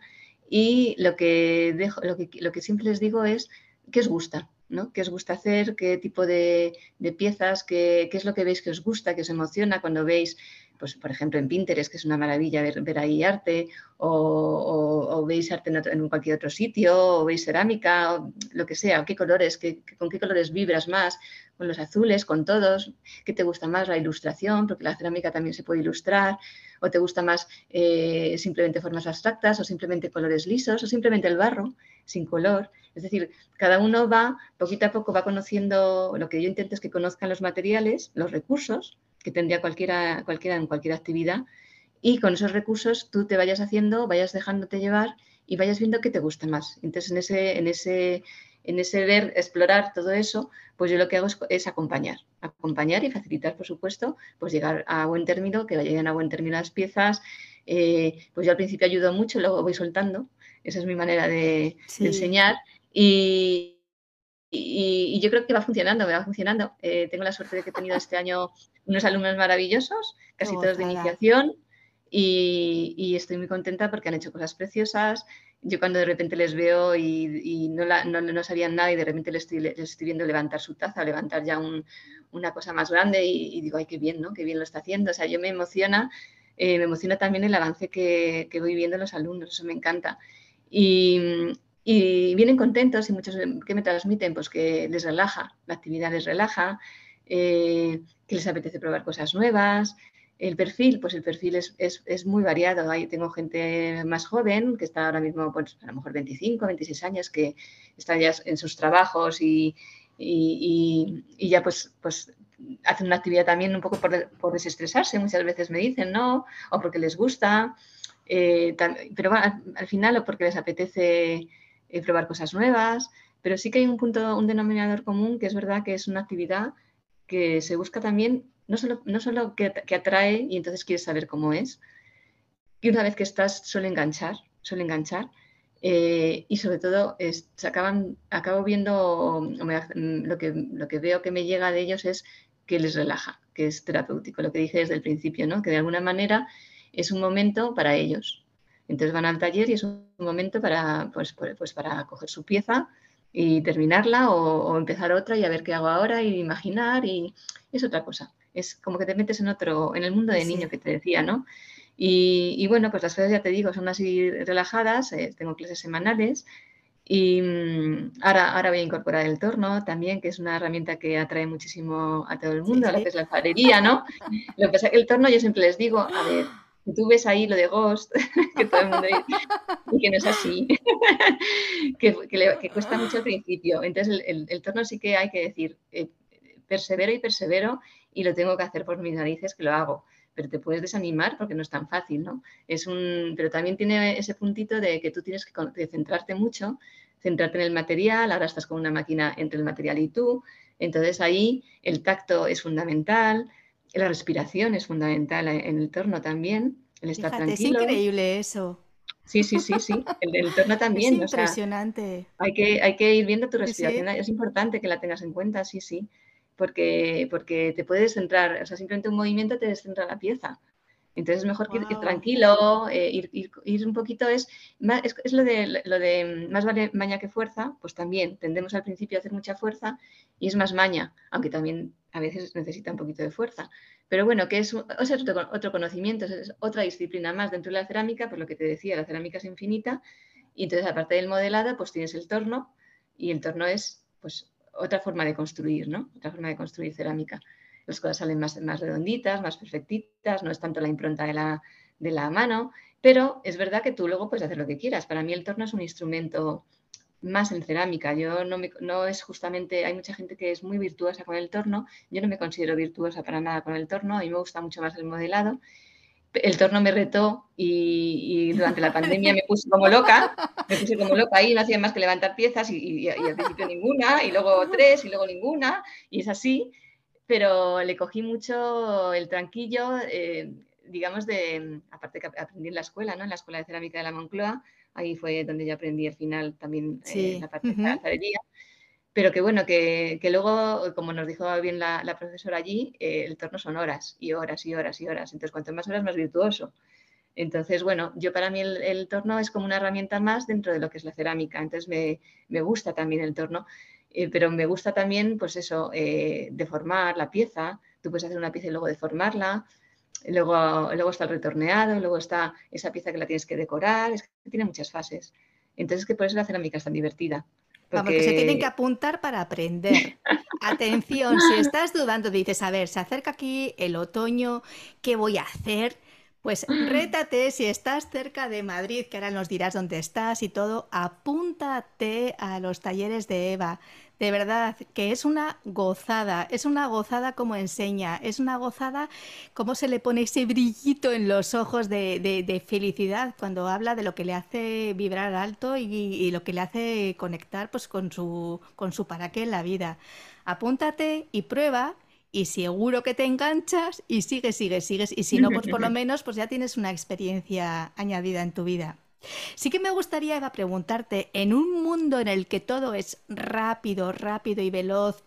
Y lo que, dejo, lo que, lo que siempre les digo es qué os gusta, ¿no? ¿Qué os gusta hacer? ¿Qué tipo de, piezas? Qué, ¿Qué, es lo que veis que os gusta, que os emociona cuando veis pues, por ejemplo, en Pinterest, que es una maravilla ver, ahí arte, o, veis arte en, cualquier otro sitio, o veis cerámica, o lo que sea, qué colores, con qué colores vibras más, con los azules, con todos, qué te gusta más la ilustración, porque la cerámica también se puede ilustrar, o te gusta más eh, simplemente formas abstractas, o simplemente colores lisos, o simplemente el barro sin color. Es decir, cada uno va, poquito a poco va conociendo, lo que yo intento es que conozcan los materiales, los recursos, que tendría cualquiera, cualquiera en cualquier actividad. Y con esos recursos tú te vayas haciendo, vayas dejándote llevar y vayas viendo qué te gusta más. Entonces, en ese, en ese, en ese ver, explorar todo eso, pues yo lo que hago es, acompañar, acompañar y facilitar, por supuesto, pues llegar a buen término, que lleguen a buen término las piezas. Eh, pues yo al principio ayudo mucho, luego voy soltando. Esa es mi manera de, enseñar. Y, y, yo creo que va funcionando, me va funcionando. Eh, tengo la suerte de que he tenido este año unos alumnos maravillosos, casi todos de iniciación, y, estoy muy contenta porque han hecho cosas preciosas. Yo cuando de repente les veo y, no, no, sabían nada y de repente les estoy, les estoy viendo levantar su taza, levantar ya una cosa más grande y, digo, ay, qué bien, ¿no? Qué bien lo está haciendo. O sea, yo me emociona, eh, me emociona también el avance que, que voy viendo en los alumnos, eso me encanta. Y, y vienen contentos y muchos que me transmiten pues que les relaja, la actividad les relaja, eh, que les apetece probar cosas nuevas. El perfil, pues el perfil es, es, muy variado. Ahí tengo gente más joven que está ahora mismo, pues a lo mejor 25, 26 años, que están ya en sus trabajos y, y, y, ya pues, pues hacen una actividad también un poco por, por, desestresarse, muchas veces me dicen, ¿no? O porque les gusta, eh, pero al, al final o porque les apetece eh, probar cosas nuevas, pero sí que hay un punto, un denominador común que es verdad que es una actividad que se busca también, no solo, no solo que, atrae y entonces quieres saber cómo es, y una vez que estás suele enganchar, suele enganchar, eh, y sobre todo se acaban, acabo viendo, lo que, lo que veo que me llega de ellos es que les relaja, que es terapéutico, lo que dije desde el principio, ¿no? que de alguna manera es un momento para ellos, entonces van al taller y es un momento para, pues, pues para coger su pieza y terminarla o, empezar otra y a ver qué hago ahora y imaginar y es otra cosa. Es como que te metes en otro, en el mundo de niño que te decía, ¿no? Y, bueno, pues las clases ya te digo, son así relajadas, eh, tengo clases semanales Y mm, ahora, ahora voy a incorporar el torno también, que es una herramienta que atrae muchísimo a todo el mundo, a lo que es la alfarería, ¿no? Lo que pasa es que el torno yo siempre les digo, a ver, tú ves ahí lo de Ghost, que todo el mundo y que no es así, que, cuesta mucho al principio. Entonces el, torno sí que hay que decir, eh, persevero y persevero y lo tengo que hacer por mis narices, que lo hago pero te puedes desanimar porque no es tan fácil, ¿no? Es un, pero también tiene ese puntito de que tú tienes que centrarte mucho, centrarte en el material, ahora estás con una máquina entre el material y tú, entonces ahí el tacto es fundamental, la respiración es fundamental en el torno también, el estar tranquilo. Es increíble eso. Sí, sí, sí, sí. El del torno también. Es impresionante. hay, que, hay que ir viendo tu respiración. Es importante que la tengas en cuenta, sí, sí porque, porque te puedes centrar, o sea, simplemente un movimiento te descentra la pieza. Entonces es mejor ir, tranquilo, eh, ir, ir, un poquito, es, es, es, lo, de, lo de más vale maña que fuerza, pues también tendemos al principio a hacer mucha fuerza y es más maña, aunque también a veces necesita un poquito de fuerza. Pero bueno, que es, o sea, otro, otro, conocimiento, es otra disciplina más dentro de la cerámica, por lo que te decía, la cerámica es infinita y entonces aparte del modelado, pues tienes el torno y el torno es pues otra forma de construir, ¿no? Otra forma de construir cerámica. Las cosas salen más, más redonditas, más perfectitas, no es tanto la impronta de la, de la mano, pero es verdad que tú luego puedes hacer lo que quieras. Para mí el torno es un instrumento más en cerámica. Yo no, me, no es justamente, hay mucha gente que es muy virtuosa con el torno, yo no me considero virtuosa para nada con el torno, a mí me gusta mucho más el modelado. El torno me retó y, durante la pandemia me puse como loca, me puse como loca y no hacía más que levantar piezas y, al principio ninguna, y luego tres, y luego ninguna, y es así, pero le cogí mucho el tranquillo, eh, digamos, de, aparte que aprendí en la escuela, ¿no? En la Escuela de Cerámica de la Moncloa, ahí fue donde yo aprendí al final también eh, la parte de la alfarería pero que bueno, que, luego, como nos dijo bien la, profesora allí, eh, el torno son horas y horas y horas y horas. Entonces, cuanto más horas, más virtuoso. Entonces, bueno, yo para mí el, torno es como una herramienta más dentro de lo que es la cerámica. Entonces, me, gusta también el torno, eh, pero me gusta también, pues eso, eh, deformar la pieza. Tú puedes hacer una pieza y luego deformarla. Luego, luego está el retorneado, luego está esa pieza que la tienes que decorar. Es que tiene muchas fases. Entonces, que por eso la cerámica es tan divertida. Vamos, que se tienen que apuntar para aprender. Atención, si estás dudando, dices, a ver, se acerca aquí el otoño, ¿qué voy a hacer? Pues rétate, si estás cerca de Madrid, que ahora nos dirás dónde estás y todo, apúntate a los talleres de Eva. De verdad, que es una gozada, es una gozada como enseña, es una gozada como se le pone ese brillito en los ojos de, felicidad cuando habla de lo que le hace vibrar alto y, lo que le hace conectar pues, con, su, con su para qué en la vida. Apúntate y prueba y seguro que te enganchas y sigues, sigues, sigues. Y si no, pues por lo menos pues ya tienes una experiencia añadida en tu vida. Sí que me gustaría, Eva, preguntarte, en un mundo en el que todo es rápido, rápido y veloz,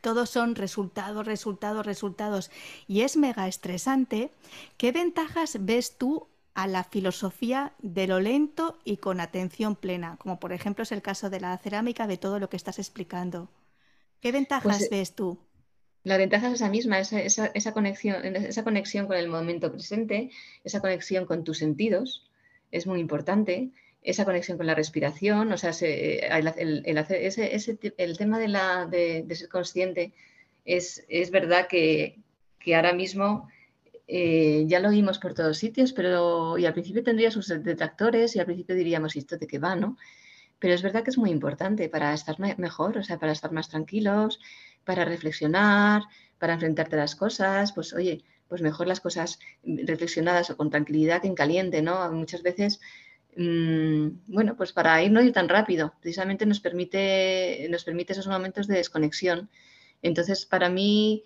todos son resultados, resultados, resultados, y es mega estresante, ¿qué ventajas ves tú a la filosofía de lo lento y con atención plena? Como por ejemplo es el caso de la cerámica, de todo lo que estás explicando. ¿Qué ventajas pues, eh, ves tú? La ventaja es esa misma, esa, conexión, esa conexión con el momento presente, esa conexión con tus sentidos, es muy importante. Esa conexión con la respiración, o sea, el, el, tema de, la, de, ser consciente es, es verdad que, que, ahora mismo eh, ya lo oímos por todos sitios, pero y al principio tendría sus detractores y al principio diríamos, ¿esto de qué va, no? Pero es verdad que es muy importante para estar mejor, o sea, para estar más tranquilos, para reflexionar, para enfrentarte a las cosas, pues oye, pues mejor las cosas reflexionadas o con tranquilidad que en caliente, ¿no? Muchas veces, mm, bueno, pues para ir no ir tan rápido, precisamente nos permite, nos permite esos momentos de desconexión. Entonces, para mí,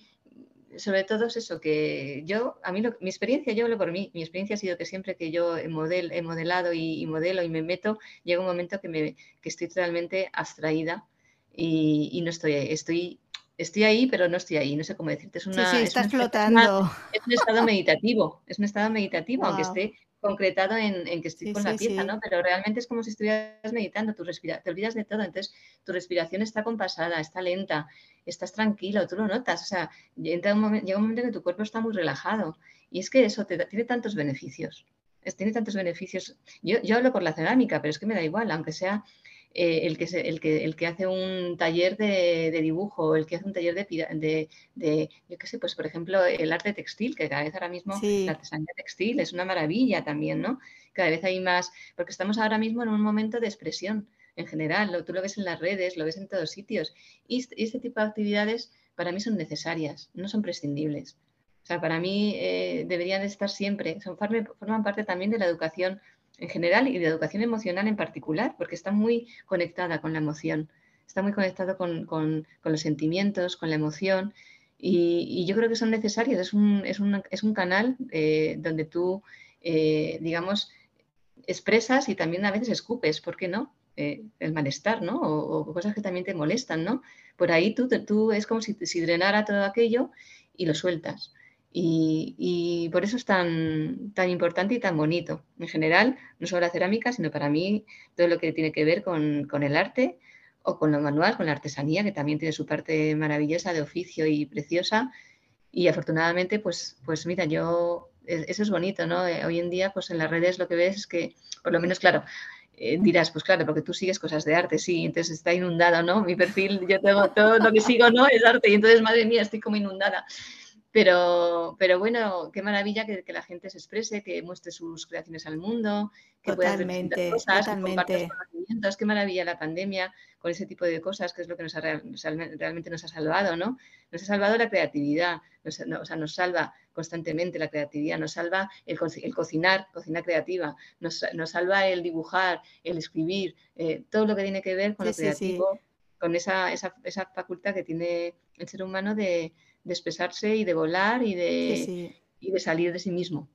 sobre todo es eso, que yo, a mí mi experiencia, yo hablo por mí, mi experiencia ha sido que siempre que yo he modelado y, modelo y me meto, llega un momento que, me, que estoy totalmente abstraída y, y no estoy, estoy estoy ahí, pero no estoy ahí, no sé cómo decirte. Es una, sí, sí, estás flotando. es un estado meditativo, es un estado meditativo, aunque esté concretado en, que estoy con la pieza, ¿no? Pero realmente es como si estuvieras meditando, tú te olvidas de todo, entonces tu respiración está compasada, está lenta, estás tranquilo, tú lo notas, o sea, llega un momento, en que tu cuerpo está muy relajado y es que eso tiene tantos beneficios, tiene tantos beneficios. Yo, yo hablo por la cerámica, pero es que me da igual, aunque sea eh, el, que el, que, el que hace un taller de, dibujo, el que hace un taller de, de, yo qué sé, pues por ejemplo, el arte textil, que cada vez ahora mismo la artesanía textil es una maravilla también, ¿no? Cada vez hay más, porque estamos ahora mismo en un momento de expresión en general, lo, tú lo ves en las redes, lo ves en todos sitios, y este, este tipo de actividades para mí son necesarias, no son prescindibles. O sea, para mí eh, deberían estar siempre, son, forman parte también de la educación en general y de educación emocional en particular, porque está muy conectada con la emoción, está muy conectado con, los sentimientos, con la emoción, y, yo creo que son necesarios. Es un, es es un canal eh, donde tú, eh, digamos, expresas y también a veces escupes, ¿por qué no? Eh, el malestar, ¿no? O, cosas que también te molestan, ¿no? Por ahí tú, tú es como si, si drenara todo aquello y lo sueltas. Y, por eso es tan, tan importante y tan bonito. En general, no solo la cerámica, sino para mí todo lo que tiene que ver con, el arte o con lo manual, con la artesanía, que también tiene su parte maravillosa de oficio y preciosa. Y afortunadamente, pues, pues mira, yo, e, eso es bonito, ¿no? Eh, hoy en día, pues en las redes lo que ves es que, por lo menos, claro, eh, dirás, pues claro, porque tú sigues cosas de arte, sí, entonces está inundado, ¿no? Mi perfil, yo tengo todo lo que sigo, ¿no? Es arte, y entonces, madre mía, estoy como inundada. Pero, pero bueno, qué maravilla que, la gente se exprese, que muestre sus creaciones al mundo, que totalmente, pueda cosas, totalmente. conocimientos. Qué maravilla la pandemia con ese tipo de cosas, que es lo que nos realmente nos ha salvado, ¿no? Nos ha salvado la creatividad, nos, o sea, nos salva constantemente la creatividad, nos salva el, cocinar, cocina creativa, nos, salva el dibujar, el escribir, eh, todo lo que tiene que ver con lo creativo, con esa, esa, esa facultad que tiene el ser humano de de expresarse y de volar y de, Y de salir de sí mismo.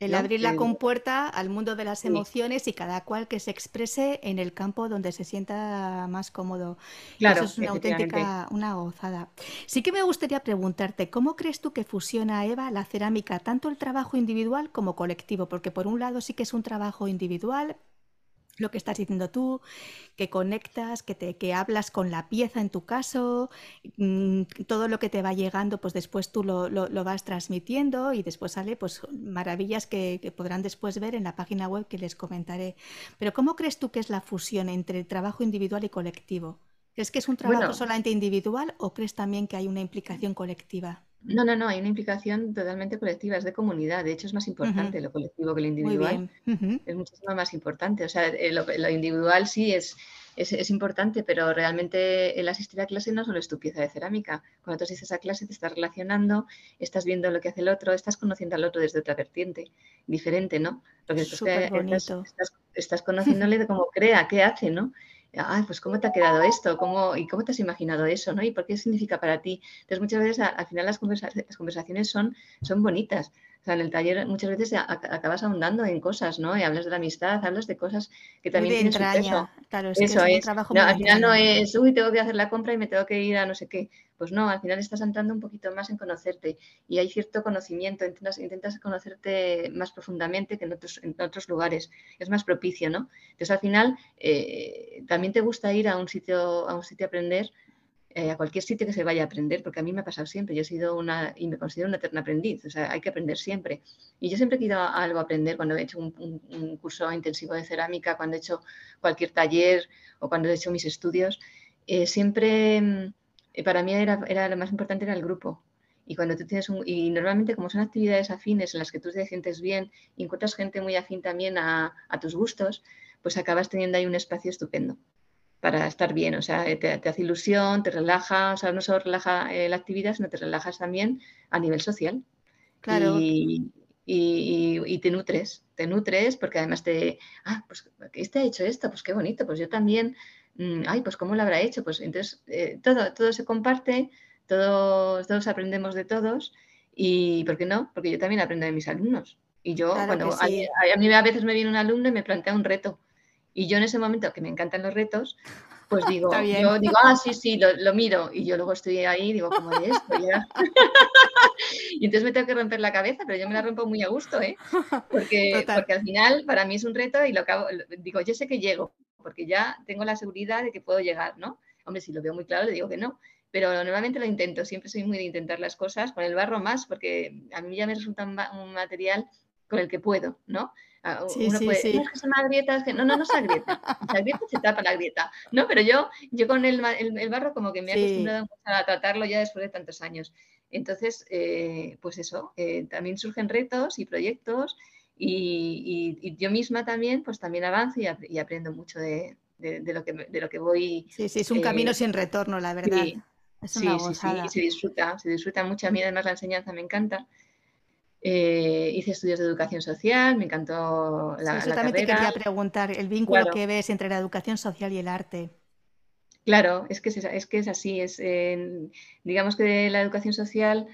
El abrir la compuerta al mundo de las emociones y cada cual que se exprese en el campo donde se sienta más cómodo. Claro, Eso es una auténtica, una gozada. Sí que me gustaría preguntarte, ¿cómo crees tú que fusiona, Eva, la cerámica, tanto el trabajo individual como colectivo? Porque por un lado sí que es un trabajo individual, lo que estás diciendo tú, que conectas, que, te, que hablas con la pieza en tu caso, mm, todo lo que te va llegando, pues después tú lo, lo, vas transmitiendo y después sale pues maravillas que, podrán después ver en la página web que les comentaré. Pero ¿cómo crees tú que es la fusión entre el trabajo individual y colectivo? ¿Crees que es un trabajo solamente individual o crees también que hay una implicación colectiva? No, no, no, hay una implicación totalmente colectiva, es de comunidad. De hecho, es más importante lo colectivo que lo individual. Es muchísimo más importante. O sea, eh, lo, individual sí es, es, importante, pero realmente el asistir a clase no solo es tu pieza de cerámica. Cuando tú asistes a clase te estás relacionando, estás viendo lo que hace el otro, estás conociendo al otro desde otra vertiente, diferente, ¿no? Porque estás, estás, estás, conociéndole de cómo crea, qué hace, ¿no? Pues cómo te ha quedado esto, ¿Cómo, y cómo te has imaginado eso, ¿no? Y por qué significa para ti. Entonces muchas veces al final las conversaciones son, son bonitas. O sea, en el taller muchas veces acabas ahondando en cosas, ¿no? Y hablas de la amistad, hablas de cosas que también tienen su peso. Claro, es Eso que es, trabajo al final no es, uy, tengo que hacer la compra y me tengo que ir a no sé qué. Pues no, al final estás entrando un poquito más en conocerte y hay cierto conocimiento, intentas, intentas conocerte más profundamente que en otros, en otros lugares. Es más propicio, ¿no? Entonces al final eh, también te gusta ir a un sitio, a un sitio a aprender eh, a cualquier sitio que se vaya a aprender, porque a mí me ha pasado siempre, yo he sido una, y me considero una eterna aprendiz, o sea, hay que aprender siempre. Y yo siempre he querido algo aprender cuando he hecho un, curso intensivo de cerámica, cuando he hecho cualquier taller o cuando he hecho mis estudios, eh, siempre eh, para mí era, era, lo más importante era el grupo. Y cuando tú tienes un, y normalmente como son actividades afines en las que tú te sientes bien y encuentras gente muy afín también a, a tus gustos, pues acabas teniendo ahí un espacio estupendo para estar bien. O sea, te, hace ilusión, te relaja, o sea, no solo relaja eh, la actividad, sino te relajas también a nivel social. Claro. Y, te nutres, te nutres porque además te, ah, pues este ha hecho esto, pues qué bonito, pues yo también, mm, ay, pues cómo lo habrá hecho, pues entonces eh, todo, todo se comparte, todos, todos aprendemos de todos y, ¿por qué no? Porque yo también aprendo de mis alumnos. Y yo, cuando a, a, mí a veces me viene un alumno y me plantea un reto y yo en ese momento, que me encantan los retos, pues digo, yo digo, ah, sí, sí, lo, miro. Y yo luego estoy ahí digo, ¿cómo es esto? y entonces me tengo que romper la cabeza, pero yo me la rompo muy a gusto, ¿eh? Porque, porque al final para mí es un reto y lo acabo, digo, yo sé que llego, porque ya tengo la seguridad de que puedo llegar, ¿no? Hombre, si lo veo muy claro, le digo que no. Pero normalmente lo intento, siempre soy muy de intentar las cosas, con el barro más, porque a mí ya me resulta un material con el que puedo, ¿no? Ah, uno puede, no, es que grieta, es que no, no, no se agrieta, se agrieta se tapa la grieta, ¿no? Pero yo, yo con el, el, barro como que me he acostumbrado a tratarlo ya después de tantos años. Entonces, eh, pues eso, eh, también surgen retos y proyectos y, yo misma también, pues también avanzo y, aprendo mucho de, lo que, de lo que voy. Sí, sí, es un camino eh, sin retorno, la verdad. Sí, sí, sí, se disfruta, se disfruta mucho. A mí además la enseñanza me encanta. Eh, hice estudios de educación social, me encantó la, sí, eso también te quería preguntar, el vínculo que ves entre la educación social y el arte. Claro, es que es, es que es así. Es, digamos que la educación social,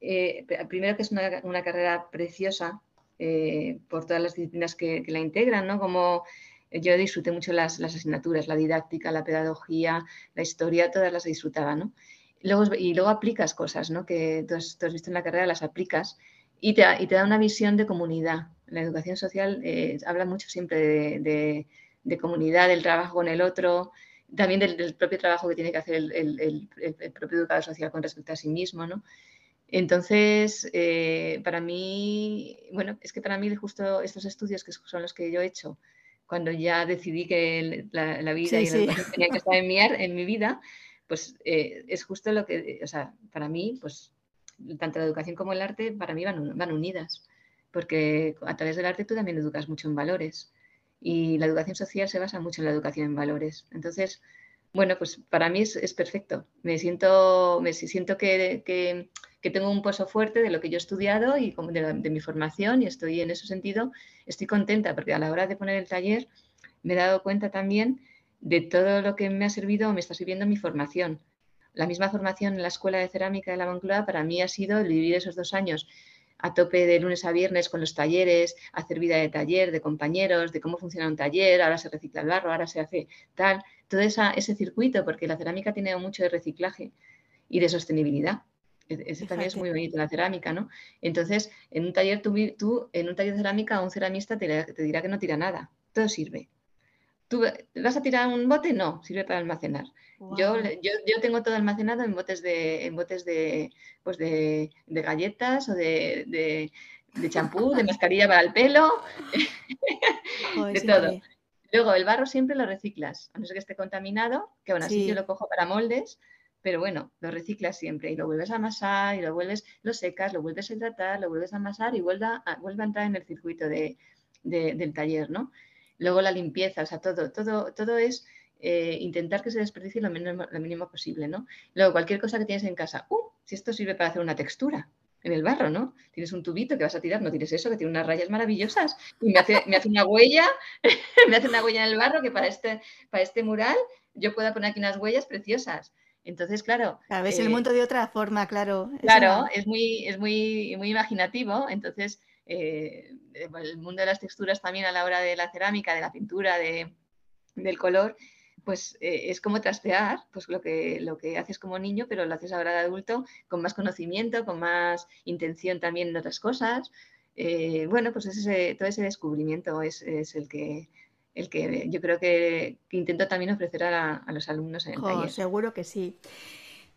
eh, primero que es una, una, carrera preciosa, eh, por todas las disciplinas que, la integran, ¿no? Como yo disfruté mucho las, asignaturas, la didáctica, la pedagogía, la historia, todas las disfrutaba, ¿no? Luego, y luego aplicas cosas, ¿no? Que tú has, visto en la carrera, las aplicas y te, y te, da una visión de comunidad. La educación social eh, habla mucho siempre de, de, comunidad, del trabajo con el otro, también del, propio trabajo que tiene que hacer el, el, el, propio educador social con respecto a sí mismo, ¿no? Entonces, eh, para mí, bueno, es que para mí justo estos estudios que son los que yo he hecho, cuando ya decidí que la, vida y la educación tenían que estar en mi, en mi vida, pues eh, es justo lo que, o sea, para mí, pues tanto la educación como el arte, para mí van, van unidas, porque a través del arte tú también educas mucho en valores y la educación social se basa mucho en la educación en valores. Entonces, bueno, pues para mí es, perfecto. Me siento, me siento que, que, tengo un pozo fuerte de lo que yo he estudiado y de, de, mi formación y estoy en ese sentido, estoy contenta porque a la hora de poner el taller me he dado cuenta también de todo lo que me ha servido o me está sirviendo mi formación. La misma formación en la Escuela de Cerámica de la Moncloa para mí ha sido el vivir esos dos años a tope de lunes a viernes con los talleres, hacer vida de taller, de compañeros, de cómo funciona un taller, ahora se recicla el barro, ahora se hace tal, todo ese circuito, porque la cerámica tiene mucho de reciclaje y de sostenibilidad. E, ese también es muy bonito, la cerámica, ¿no? Entonces, en un taller, tú, tú en un taller de cerámica, un ceramista te, dirá que no tira nada, todo sirve. ¿Tú vas a tirar un bote? No, sirve para almacenar. Yo, yo, tengo todo almacenado en botes de, en botes de, pues de, galletas o de, champú, de mascarilla para el pelo, de todo. Luego, el barro siempre lo reciclas, a no ser que esté contaminado, que aún así yo lo cojo para moldes, pero bueno, lo reciclas siempre y lo vuelves a amasar y lo vuelves, lo secas, lo vuelves a hidratar, lo vuelves a amasar y vuelve a, vuelve a entrar en el circuito de, del taller, ¿no? Luego la limpieza, o sea, todo, todo, todo es eh, intentar que se desperdicie lo mínimo, lo mínimo posible, ¿no? Luego, cualquier cosa que tienes en casa, ¡uh! Si esto sirve para hacer una textura, en el barro, ¿no? Tienes un tubito que vas a tirar, no tienes eso, que tiene unas rayas maravillosas y me hace, me hace una huella, me hace una huella en el barro que para este, para este mural yo pueda poner aquí unas huellas preciosas. Entonces, claro. A ves el eh, mundo de otra forma, claro. Claro, es, muy, es muy, muy imaginativo. Entonces, eh, el mundo de las texturas también a la hora de la cerámica, de la pintura, de, del color, pues eh, es como trastear, pues lo que, lo que haces como niño, pero lo haces ahora de adulto con más conocimiento, con más intención también en otras cosas. Eh, bueno, pues ese, todo ese descubrimiento es, el, que, el que yo creo que, intento también ofrecer a, los alumnos en el taller. Seguro que sí.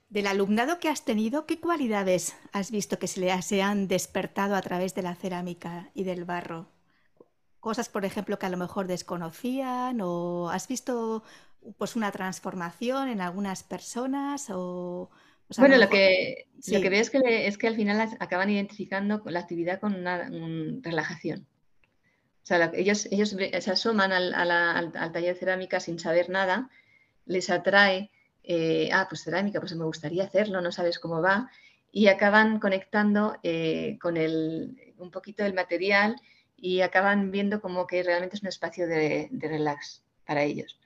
Del alumnado que has tenido, ¿qué cualidades has visto que se le se han despertado a través de la cerámica y del barro? Cosas, por ejemplo, que a lo mejor desconocían o has visto pues una transformación en algunas personas o... bueno, lo, que, lo que veo es que, es que al final acaban identificando la actividad con una relajación. O sea, ellos, ellos se asoman al, al, taller de cerámica sin saber nada, les atrae, eh, ah, pues cerámica, pues me gustaría hacerlo, no sabes cómo va, y acaban conectando eh, con el, un poquito del material y acaban viendo como que realmente es un espacio de relax para ellos.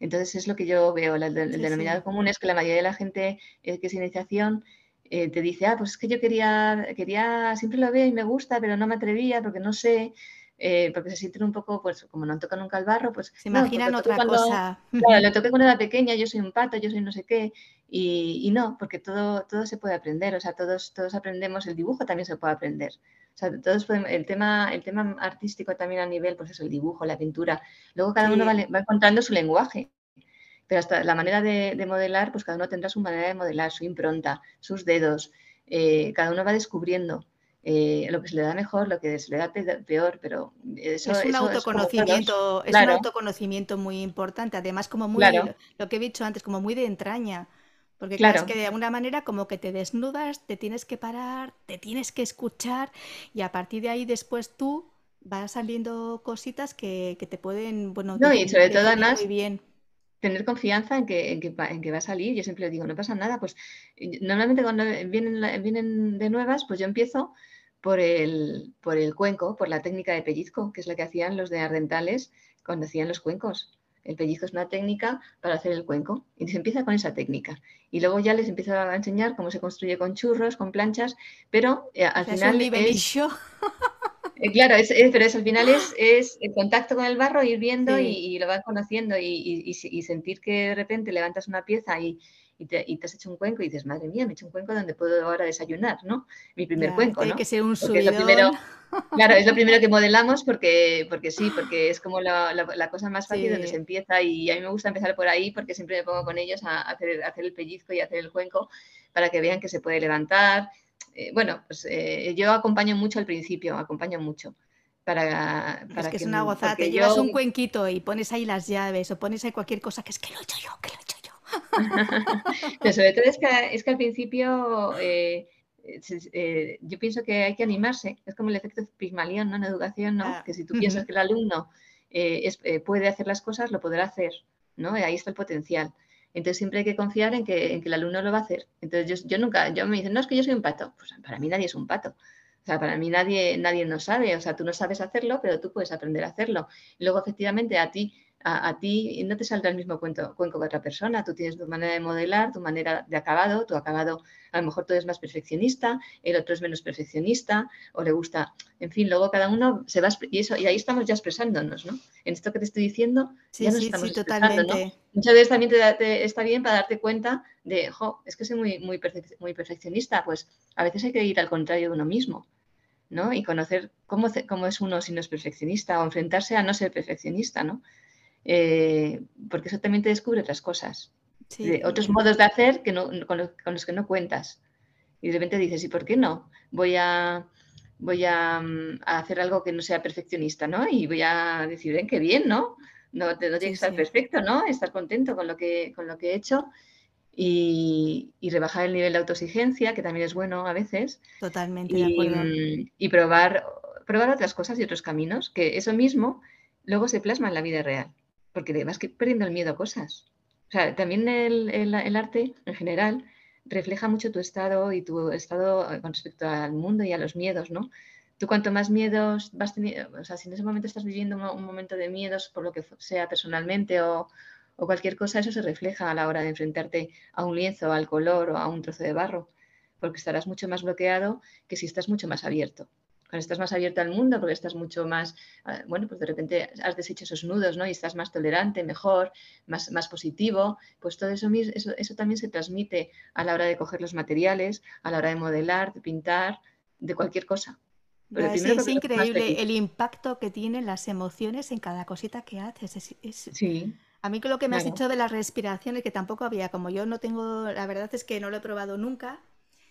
Entonces es lo que yo veo, el, denominador común es que la mayoría de la gente eh, que es iniciación eh, te dice, ah, pues es que yo quería, quería, siempre lo veo y me gusta, pero no me atrevía porque no sé, eh, porque se sienten un poco, pues como no han tocado nunca el barro, pues... Se imaginan otra cosa. Claro, le toqué cuando era pequeña, yo soy un pato, yo soy no sé qué, y, y, no, porque todo, todo se puede aprender, o sea, todos, todos aprendemos, el dibujo también se puede aprender. O sea, todos el tema, el tema artístico también a nivel, pues eso, el dibujo, la pintura. Luego cada uno va, encontrando su lenguaje. Pero hasta la manera de, modelar, pues cada uno tendrá su manera de modelar, su impronta, sus dedos. Eh, cada uno va descubriendo. Eh, lo que se le da mejor, lo que se le da peor, pero eso es un autoconocimiento, es, un autoconocimiento muy importante, además como muy lo que he dicho antes, como muy de entraña. Porque claro. es que de alguna manera como que te desnudas, te tienes que parar, te tienes que escuchar y a partir de ahí después tú vas saliendo cositas que, te pueden, bueno, no, y sobre todo muy bien tener confianza en que, en que, en, que, va a salir. Yo siempre digo, no pasa nada. Pues normalmente cuando vienen, vienen de nuevas, pues yo empiezo por el, por el cuenco, por la técnica de pellizco, que es la que hacían los de ardentales cuando hacían los cuencos. El pellizco es una técnica para hacer el cuenco y se empieza con esa técnica. Y luego ya les empiezo a enseñar cómo se construye con churros, con planchas, pero eh, al final... Es, eh, claro, es, pero al final es, el contacto con el barro, ir viendo y, lo vas conociendo y, sentir que de repente levantas una pieza y, te, has hecho un cuenco y dices, madre mía, me he hecho un cuenco donde puedo ahora desayunar, ¿no? Mi primer cuenco, ¿no? que ser un Claro, es lo primero que modelamos porque, porque sí, porque es como la, cosa más fácil donde se empieza y a mí me gusta empezar por ahí porque siempre me pongo con ellos a hacer, hacer el pellizco y hacer el cuenco para que vean que se puede levantar, eh, bueno, pues eh, yo acompaño mucho al principio, acompaño mucho. Para, para es que, es una gozada, te llevas un cuenquito y pones ahí las llaves o pones ahí cualquier cosa que es que lo he hecho yo, que lo he hecho yo. Pero sobre todo es que, es que al principio eh, yo pienso que hay que animarse, es como el efecto Pigmalión ¿no? en educación, ¿no? Ah, que si tú piensas que el alumno puede hacer las cosas, lo podrá hacer, ¿no? ahí está el potencial. Entonces siempre hay que confiar en que, el alumno lo va a hacer. Entonces yo, nunca, yo me dicen, no, es que yo soy un pato. Pues para mí nadie es un pato. O sea, para mí nadie, nadie no sabe. O sea, tú no sabes hacerlo, pero tú puedes aprender a hacerlo. Luego, efectivamente, a ti a, ti no te saldrá el mismo cuento, cuenco que otra persona. Tú tienes tu manera de modelar, tu manera de acabado, tu acabado, a lo mejor tú eres más perfeccionista, el otro es menos perfeccionista, o le gusta, en fin, luego cada uno se va y eso, y ahí estamos ya expresándonos, ¿no? En esto que te estoy diciendo, ya nos estamos expresando, ¿no? Muchas veces también te, está bien para darte cuenta de, jo, es que soy muy, muy, muy perfeccionista, pues a veces hay que ir al contrario de uno mismo. ¿no? Y conocer cómo, cómo es uno si no es perfeccionista o enfrentarse a no ser perfeccionista, ¿no? Eh, porque eso también te descubre otras cosas, otros modos de hacer que no, con, los, que no cuentas. Y de repente dices, ¿y por qué no? Voy a, voy a, mm, hacer algo que no sea perfeccionista, ¿no? Y voy a decir, ven, qué bien, ¿no? No, no tiene que estar perfecto, ¿no? Estar contento con lo que, con lo que he hecho y, rebajar el nivel de autoexigencia, que también es bueno a veces. Totalmente, y, de acuerdo. Mm, y probar, probar otras cosas y otros caminos, que eso mismo luego se plasma en la vida real porque vas perdiendo el miedo a cosas. O sea, también el, arte en general refleja mucho tu estado y tu estado eh, con respecto al mundo y a los miedos, ¿no? Tú cuanto más miedos vas teniendo, o sea, si en ese momento estás viviendo un, momento de miedos por lo que sea personalmente o, o, cualquier cosa, eso se refleja a la hora de enfrentarte a un lienzo, al color o a un trozo de barro, porque estarás mucho más bloqueado que si estás mucho más abierto cuando estás más abierto al mundo, porque estás mucho más, ah, bueno, pues de repente has deshecho esos nudos, ¿no? Y estás más tolerante, mejor, más, más positivo, pues todo eso, eso, eso también se transmite a la hora de coger los materiales, a la hora de modelar, de pintar, de cualquier cosa. Pero es, increíble el impacto que tienen las emociones en cada cosita que haces. sí. A mí lo que me has dicho de las respiraciones, que tampoco había, como yo no tengo, la verdad es que no lo he probado nunca,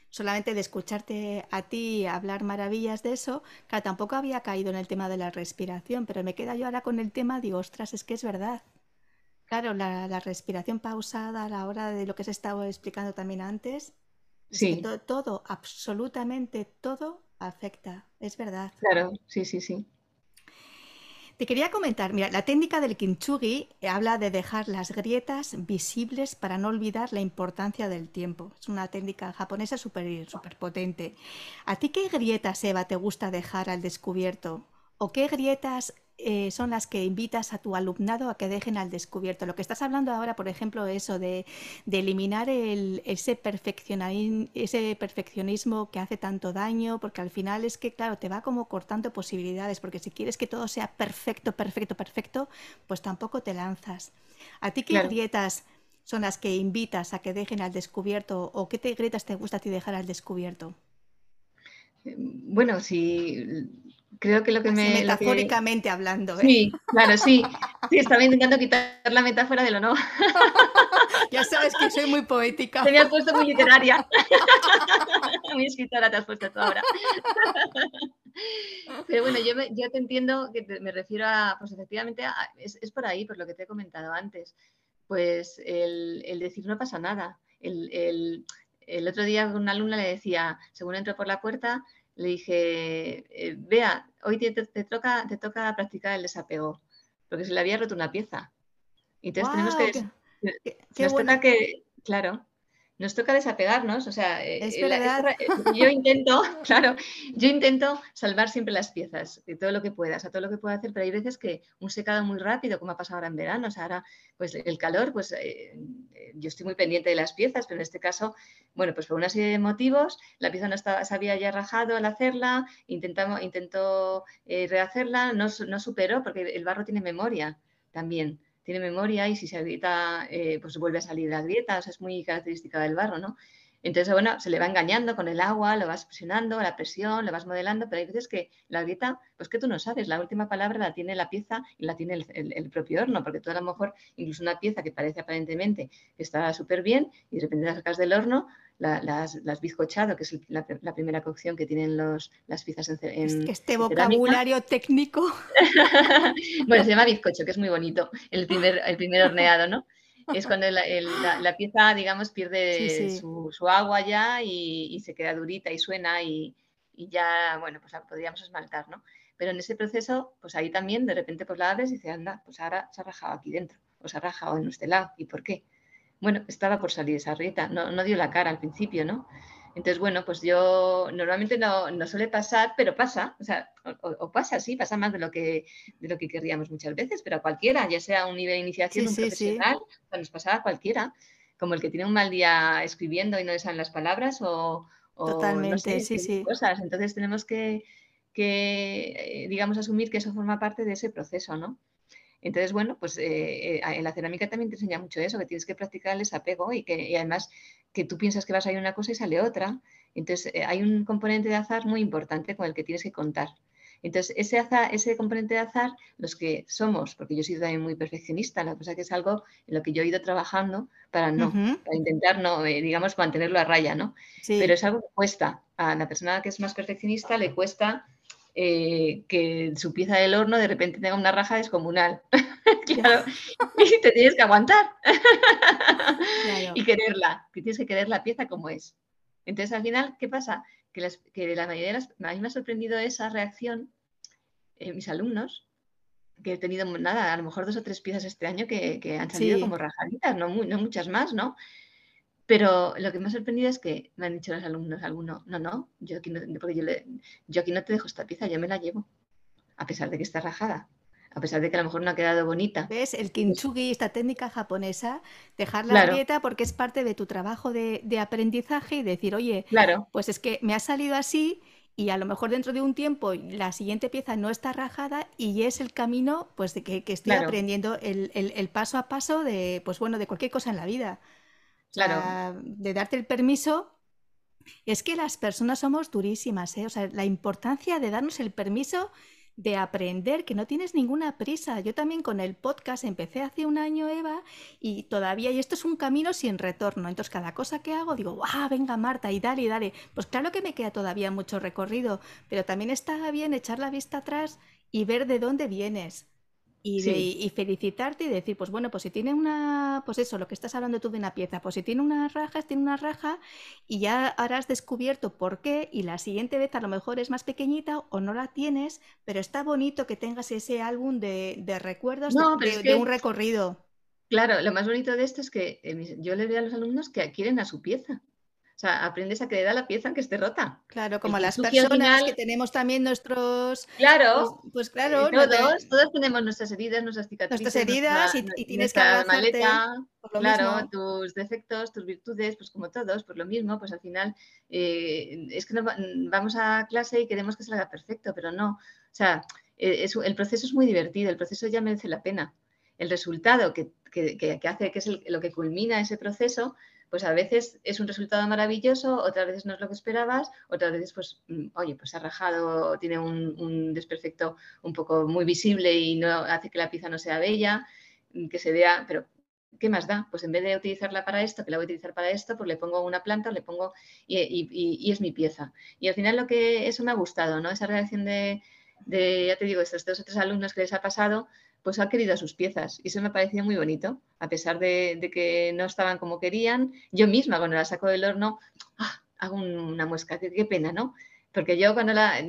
solamente de escucharte a ti hablar maravillas de eso, que tampoco había caído en el tema de la respiración, pero me queda yo ahora con el tema, digo, ostras, es que es verdad. Claro, la, respiración pausada a la hora de lo que se estaba explicando también antes, sí. todo, absolutamente todo afecta, es verdad. Claro, sí, sí, sí. Te quería comentar, mira, la técnica del kintsugi habla de dejar las grietas visibles para no olvidar la importancia del tiempo. Es una técnica japonesa súper super potente. ¿A ti qué grietas, Eva, te gusta dejar al descubierto? ¿O qué grietas eh, son las que invitas a tu alumnado a que dejen al descubierto. Lo que estás hablando ahora, por ejemplo, eso de, eliminar ese, perfeccionismo que hace tanto daño, porque al final es que, claro, te va como cortando posibilidades, porque si quieres que todo sea perfecto, perfecto, perfecto, pues tampoco te lanzas. ¿A ti qué grietas son las que invitas a que dejen al descubierto o qué te, grietas te gusta a ti dejar al descubierto? Bueno, si creo que lo que me... Metafóricamente hablando. ¿eh? Sí, claro, sí. Sí, estaba intentando quitar la metáfora de lo no. Ya sabes que soy muy poética. Te me has puesto muy literaria. muy escritora te has puesto tú ahora. Pero bueno, yo, yo te entiendo que me refiero a, pues efectivamente, es, por ahí, por lo que te he comentado antes. Pues el, decir no pasa nada. El, otro día una alumna le decía, según entró por la puerta, le dije, eh, vea, hoy te, toca, te toca practicar el desapego, porque se le había roto una pieza. Entonces tenemos que... Qué, que, claro, nos toca desapegarnos, o sea, eh, es verdad. Eh, yo intento, claro, yo intento salvar siempre las piezas, de todo lo que puedas, a todo lo que pueda hacer, pero hay veces que un secado muy rápido, como ha pasado ahora en verano, o sea, ahora, pues el calor, pues eh, yo estoy muy pendiente de las piezas, pero en este caso, bueno, pues por una serie de motivos, la pieza no estaba, se había ya rajado al hacerla, intentamos, intentó rehacerla, no, no superó, porque el barro tiene memoria también tiene memoria y si se agrieta, eh, pues vuelve a salir las grietas, es muy característica del barro, ¿no? Entonces, bueno, se le va engañando con el agua, lo vas presionando, la presión, lo vas modelando, pero hay veces que la grieta, pues que tú no sabes, la última palabra la tiene la pieza y la tiene el, propio horno, porque tú a lo mejor, incluso una pieza que parece aparentemente que está súper bien y de repente la sacas del horno, las, las, bizcochado, que es la, primera cocción que tienen los, las piezas en, en Este vocabulario técnico. bueno, se llama bizcocho, que es muy bonito, el primer, el primer horneado, ¿no? Es cuando la, pieza, digamos, pierde Su, agua ya y, se queda durita y suena y, ya, bueno, pues la podríamos esmaltar, ¿no? Pero en ese proceso, pues ahí también de repente pues la abres y dices, anda, pues ahora se ha rajado aquí dentro, o se ha rajado en este lado, ¿y por qué? bueno, estaba por salir esa rieta, no, no dio la cara al principio, ¿no? Entonces, bueno, pues yo normalmente no, no suele pasar, pero pasa, o sea, o, pasa, sí, pasa más de lo, que, de lo que querríamos muchas veces, pero a cualquiera, ya sea un nivel de iniciación, un profesional, nos pasa a cualquiera, como el que tiene un mal día escribiendo y no le salen las palabras o, Totalmente, sí, sí. cosas. Entonces tenemos que, que, eh, digamos, asumir que eso forma parte de ese proceso, ¿no? Entonces, bueno, pues eh, eh, en la cerámica también te enseña mucho eso, que tienes que practicar el desapego y que además que tú piensas que vas a ir una cosa y sale otra. Entonces, eh, hay un componente de azar muy importante con el que tienes que contar. Entonces, ese, azar, ese componente de azar, los que somos, porque yo he sido también muy perfeccionista, la cosa que es algo en lo que yo he ido trabajando para no, para intentar no, digamos, mantenerlo a raya, ¿no? Pero es algo que cuesta. A la persona que es más perfeccionista le cuesta eh, que su pieza del horno de repente tenga una raja descomunal. claro, y te tienes que aguantar y quererla, que tienes que querer la pieza como es. Entonces, al final, ¿qué pasa? Que, las, que la mayoría de las, a mí me ha sorprendido esa reacción en mis alumnos, que he tenido, nada, a lo mejor dos o tres piezas este año que, han salido como rajaditas, no, no muchas más, ¿no? Pero lo que me ha sorprendido es que me han dicho los alumnos, algunos, no, no, yo aquí no, porque yo, yo aquí no te dejo esta pieza, yo me la llevo, a pesar de que está rajada, a pesar de que a lo mejor no ha quedado bonita. ¿Ves? El kintsugi, esta técnica japonesa, dejar la dieta porque es parte de tu trabajo de, aprendizaje y decir, oye, claro. pues es que me ha salido así y a lo mejor dentro de un tiempo la siguiente pieza no está rajada y es el camino pues de que, estoy aprendiendo el, el, paso a paso de, pues bueno, de cualquier cosa en la vida. Claro. de darte el permiso. Es que las personas somos durísimas, ¿eh? O sea, la importancia de darnos el permiso de aprender, que no tienes ninguna prisa. Yo también con el podcast empecé hace un año, Eva, y todavía, y esto es un camino sin retorno. Entonces, cada cosa que hago, digo, ¡ah, venga Marta! Y dale, y dale. Pues claro que me queda todavía mucho recorrido, pero también está bien echar la vista atrás y ver de dónde vienes. Y, felicitarte y decir, pues bueno, pues si tiene una, pues eso, lo que estás hablando tú de una pieza, pues si tiene una raja, tiene una raja y ya habrás descubierto por qué y la siguiente vez a lo mejor es más pequeñita o no la tienes, pero está bonito que tengas ese álbum de, recuerdos de, un recorrido. Claro, lo más bonito de esto es que eh, yo le veo a los alumnos que quieren a su pieza. O sea, aprendes a que le da la pieza aunque esté rota. Claro, como las personas que tenemos también nuestros... Claro. Pues, pues claro. Todos, todos tenemos nuestras heridas, nuestras cicatrices. Nuestras heridas y, tienes que maleta, claro, tus defectos, tus virtudes, pues como todos, pues lo mismo, pues al final eh, es que vamos a clase y queremos que salga perfecto, pero no. O sea, eh, el proceso es muy divertido, el proceso ya merece la pena. El resultado que, hace, que es lo que culmina ese proceso, pues a veces es un resultado maravilloso, otras veces no es lo que esperabas, otras veces pues, mm, oye, pues ha rajado, tiene un, desperfecto un poco muy visible y no hace que la pieza no sea bella, mm, que se vea, pero ¿qué más da? Pues en vez de utilizarla para esto, que la voy a utilizar para esto, pues le pongo una planta, le pongo y, es mi pieza. Y al final lo que eso me ha gustado, ¿no? Esa relación de, ya te digo, estos dos o tres alumnos que les ha pasado, pues han querido sus piezas. Y eso me ha parecido muy bonito, a pesar de, que no estaban como querían. Yo misma, cuando la saco del horno, ¡ah! hago una muesca, qué, pena, ¿no? Porque yo cuando la,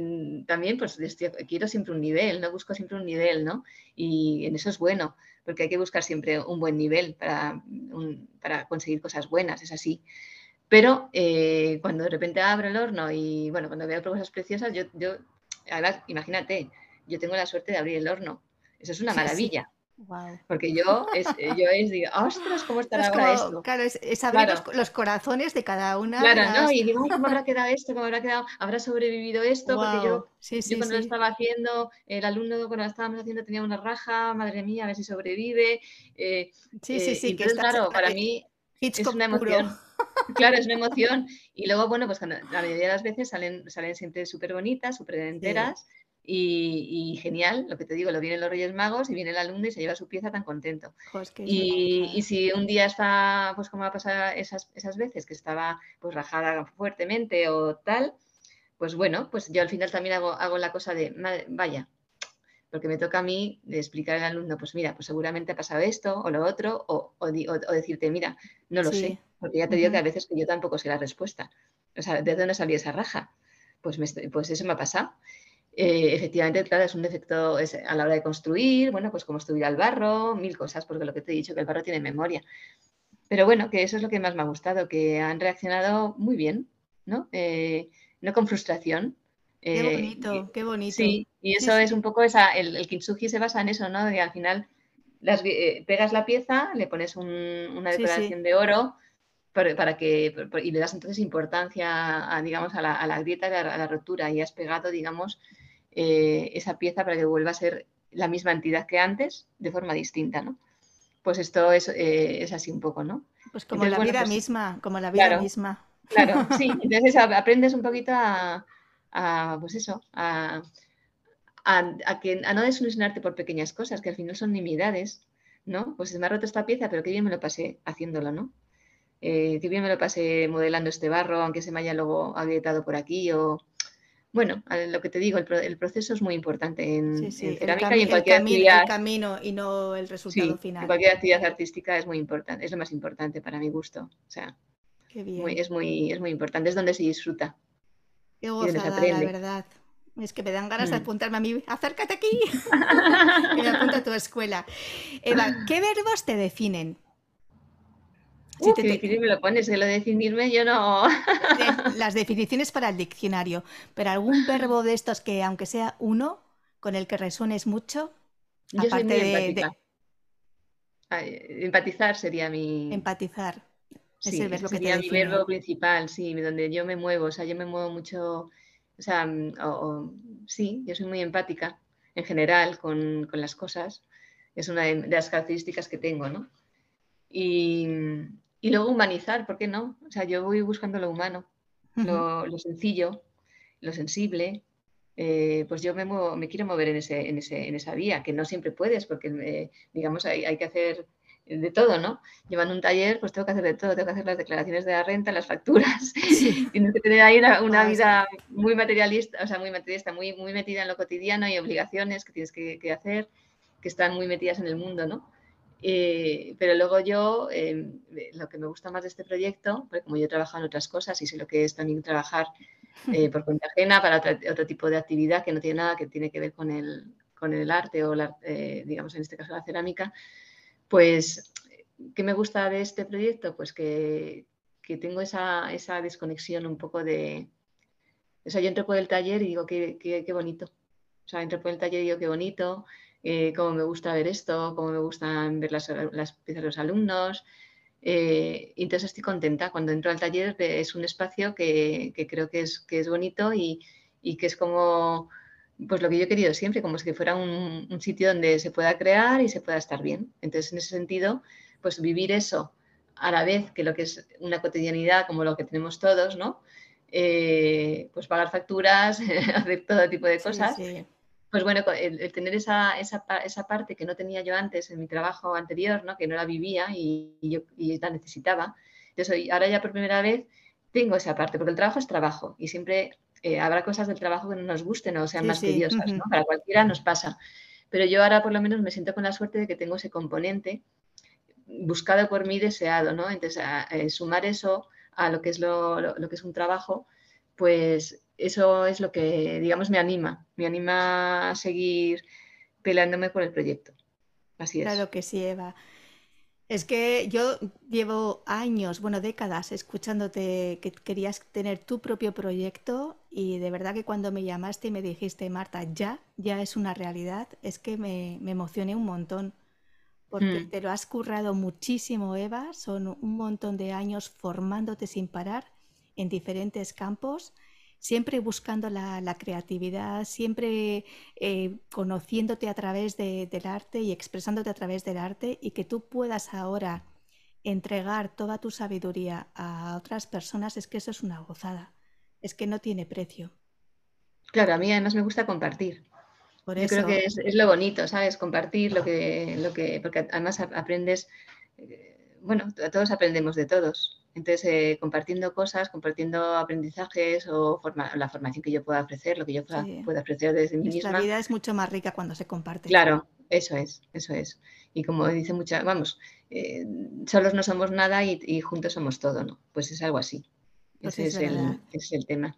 también pues quiero siempre un nivel, no busco siempre un nivel, ¿no? Y en eso es bueno porque hay que buscar siempre un buen nivel para, para conseguir cosas buenas, es así. Pero eh, cuando de repente abro el horno y bueno, cuando veo cosas preciosas, yo, yo, además, imagínate, yo tengo la suerte de abrir el horno. Eso es una maravilla. Porque yo es, eh, yo es digo, ostras, ¿cómo estará ahora esto? Claro, es, abrir Los, corazones de cada una. Claro, ¿no? Y digo, ¿cómo habrá quedado esto? ¿Cómo habrá quedado? ¿Habrá sobrevivido esto? Porque yo, yo cuando lo estaba haciendo, el alumno cuando lo estábamos haciendo tenía una raja, madre mía, a ver si sobrevive. Eh, sí, sí, eh, sí. que claro, para mí es una emoción. Claro, es una emoción. Y luego, bueno, pues la mayoría de las veces salen, salen siempre súper bonitas, súper enteras. Y, genial, lo que te digo, lo vienen los Reyes Magos y viene el alumno y se lleva su pieza tan contento. y, si un día está, pues como ha pasado esas, esas veces, que estaba pues rajada fuertemente o tal, pues bueno, pues yo al final también hago, hago la cosa de, vaya, porque me toca a mí de explicar al alumno, pues mira, pues seguramente ha pasado esto o lo otro, o, o, decirte, mira, no lo sé, porque ya te digo que a veces que yo tampoco sé la respuesta. O sea, ¿de dónde salió esa raja? Pues, pues eso me ha pasado. Eh, efectivamente, claro, es un defecto a la hora de construir, bueno, pues como estudiar el barro, mil cosas, porque lo que te he dicho, que el barro tiene memoria. Pero bueno, que eso es lo que más me ha gustado, que han reaccionado muy bien, ¿no? Eh, no con frustración. Qué eh, bonito, qué bonito. Sí, y eso es un poco esa, el, el, kintsugi se basa en eso, ¿no? De al final las, pegas la pieza, le pones una decoración de oro para, que, y le das entonces importancia a, digamos, a la, grieta, a la, a la rotura y has pegado, digamos, eh, esa pieza para que vuelva a ser la misma entidad que antes, de forma distinta, ¿no? Pues esto es, eh, así un poco, ¿no? Pues como la vida pues misma, como la vida misma. Claro, sí, entonces aprendes un poquito a, pues eso, a, que, a no desilusionarte por pequeñas cosas, que al final son nimiedades, ¿no? Pues se me ha roto esta pieza, pero qué bien me lo pasé haciéndolo, ¿no? Eh, qué bien me lo pasé modelando este barro, aunque se me haya luego agrietado por aquí o, bueno, lo que te digo, el, proceso es muy importante en, cerámica y en cualquier actividad. El camino y no el resultado final. En cualquier actividad artística es muy importante, es lo más importante para mi gusto. O sea, es, muy, es muy importante, es donde se disfruta. Qué gozada, la verdad. Es que me dan ganas de mm. apuntarme a mí. Acércate aquí. y me apunta a tu escuela. Eva, ¿qué verbos te definen? Si te, difícil me lo pones, que lo de definirme yo no. Las definiciones para el diccionario, pero algún verbo de estos que, aunque sea uno, con el que resuenes mucho, yo aparte de, Empatizar sería mi. Empatizar. Sí, verbo sería mi verbo principal, sí, donde yo me muevo, o sea, yo me muevo mucho, o sea, mm, sí, yo soy muy empática en general con, con las cosas, es una de, las características que tengo, ¿no? Y, y luego humanizar, ¿por qué no? O sea, yo voy buscando lo humano, lo, sencillo, lo sensible. Eh, pues yo me, me quiero mover en, ese, en, ese, en, esa vía, que no siempre puedes, porque, eh, digamos, hay, hay, que hacer de todo, ¿no? Llevando un taller, pues tengo que hacer de todo, tengo que hacer las declaraciones de la renta, las facturas, tienes que tener ahí una, vida muy materialista, o sea, muy materialista, muy, muy metida en lo cotidiano y obligaciones que tienes que, que hacer, que están muy metidas en el mundo, ¿no? Eh, pero luego yo, em, lo que me gusta más de este proyecto, porque como yo he trabajado en otras cosas y sé lo que es también trabajar eh, por cuenta ajena para otro, tipo de actividad que no tiene nada que tiene que ver con el, con el arte o, eh, digamos, en este caso la cerámica, pues, ¿qué me gusta de este proyecto? Pues que, que tengo esa, esa, desconexión un poco de... O sea, yo entro por el taller y digo, qué, qué, qué bonito. O sea, entro por el taller y digo, qué bonito eh, cómo me gusta ver esto, cómo me gustan ver las, las piezas de los alumnos. Eh, entonces estoy contenta. Cuando entro al taller es un espacio que, creo que es, que es bonito y, que es como pues lo que yo he querido siempre, como si fuera un, sitio donde se pueda crear y se pueda estar bien. Entonces, en ese sentido, pues vivir eso a la vez que lo que es una cotidianidad como lo que tenemos todos, ¿no? Eh, pues pagar facturas, hacer todo tipo de cosas. Pues bueno, el, tener esa, esa, esa, parte que no tenía yo antes en mi trabajo anterior, ¿no? que no la vivía y, yo y la necesitaba. Entonces, ahora ya por primera vez tengo esa parte, porque el trabajo es trabajo y siempre eh, habrá cosas del trabajo que no nos gusten o sean más tediosas, ¿no? Para cualquiera nos pasa. Pero yo ahora por lo menos me siento con la suerte de que tengo ese componente buscado por mí, deseado, ¿no? Entonces, eh, sumar eso a lo que es lo, lo, que es un trabajo, pues eso es lo que, digamos, me anima, me anima a seguir peleándome por el proyecto. Así es. Claro que sí, Eva. Es que yo llevo años, bueno, décadas escuchándote que querías tener tu propio proyecto y de verdad que cuando me llamaste y me dijiste, Marta, ya, ya es una realidad, es que me, emocioné un montón porque mm. te lo has currado muchísimo, Eva, son un montón de años formándote sin parar en diferentes campos siempre buscando la, creatividad, siempre eh, conociéndote a través del arte y expresándote a través del arte y que tú puedas ahora entregar toda tu sabiduría a otras personas, es que eso es una gozada, es que no tiene precio. Claro, a mí además me gusta compartir. Por Yo creo que es, lo bonito, ¿sabes? Compartir lo que, lo que, porque además aprendes, eh, bueno, todos aprendemos de todos. Entonces, eh, compartiendo cosas, compartiendo aprendizajes o la formación que yo pueda ofrecer, lo que yo pueda, ofrecer desde mí misma. La vida es mucho más rica cuando se comparte. Claro, eso es, eso es. Y como dice mucha, vamos, eh, solos no somos nada y, juntos somos todo, ¿no? Pues es algo así. Pues Ese es, el, es el tema.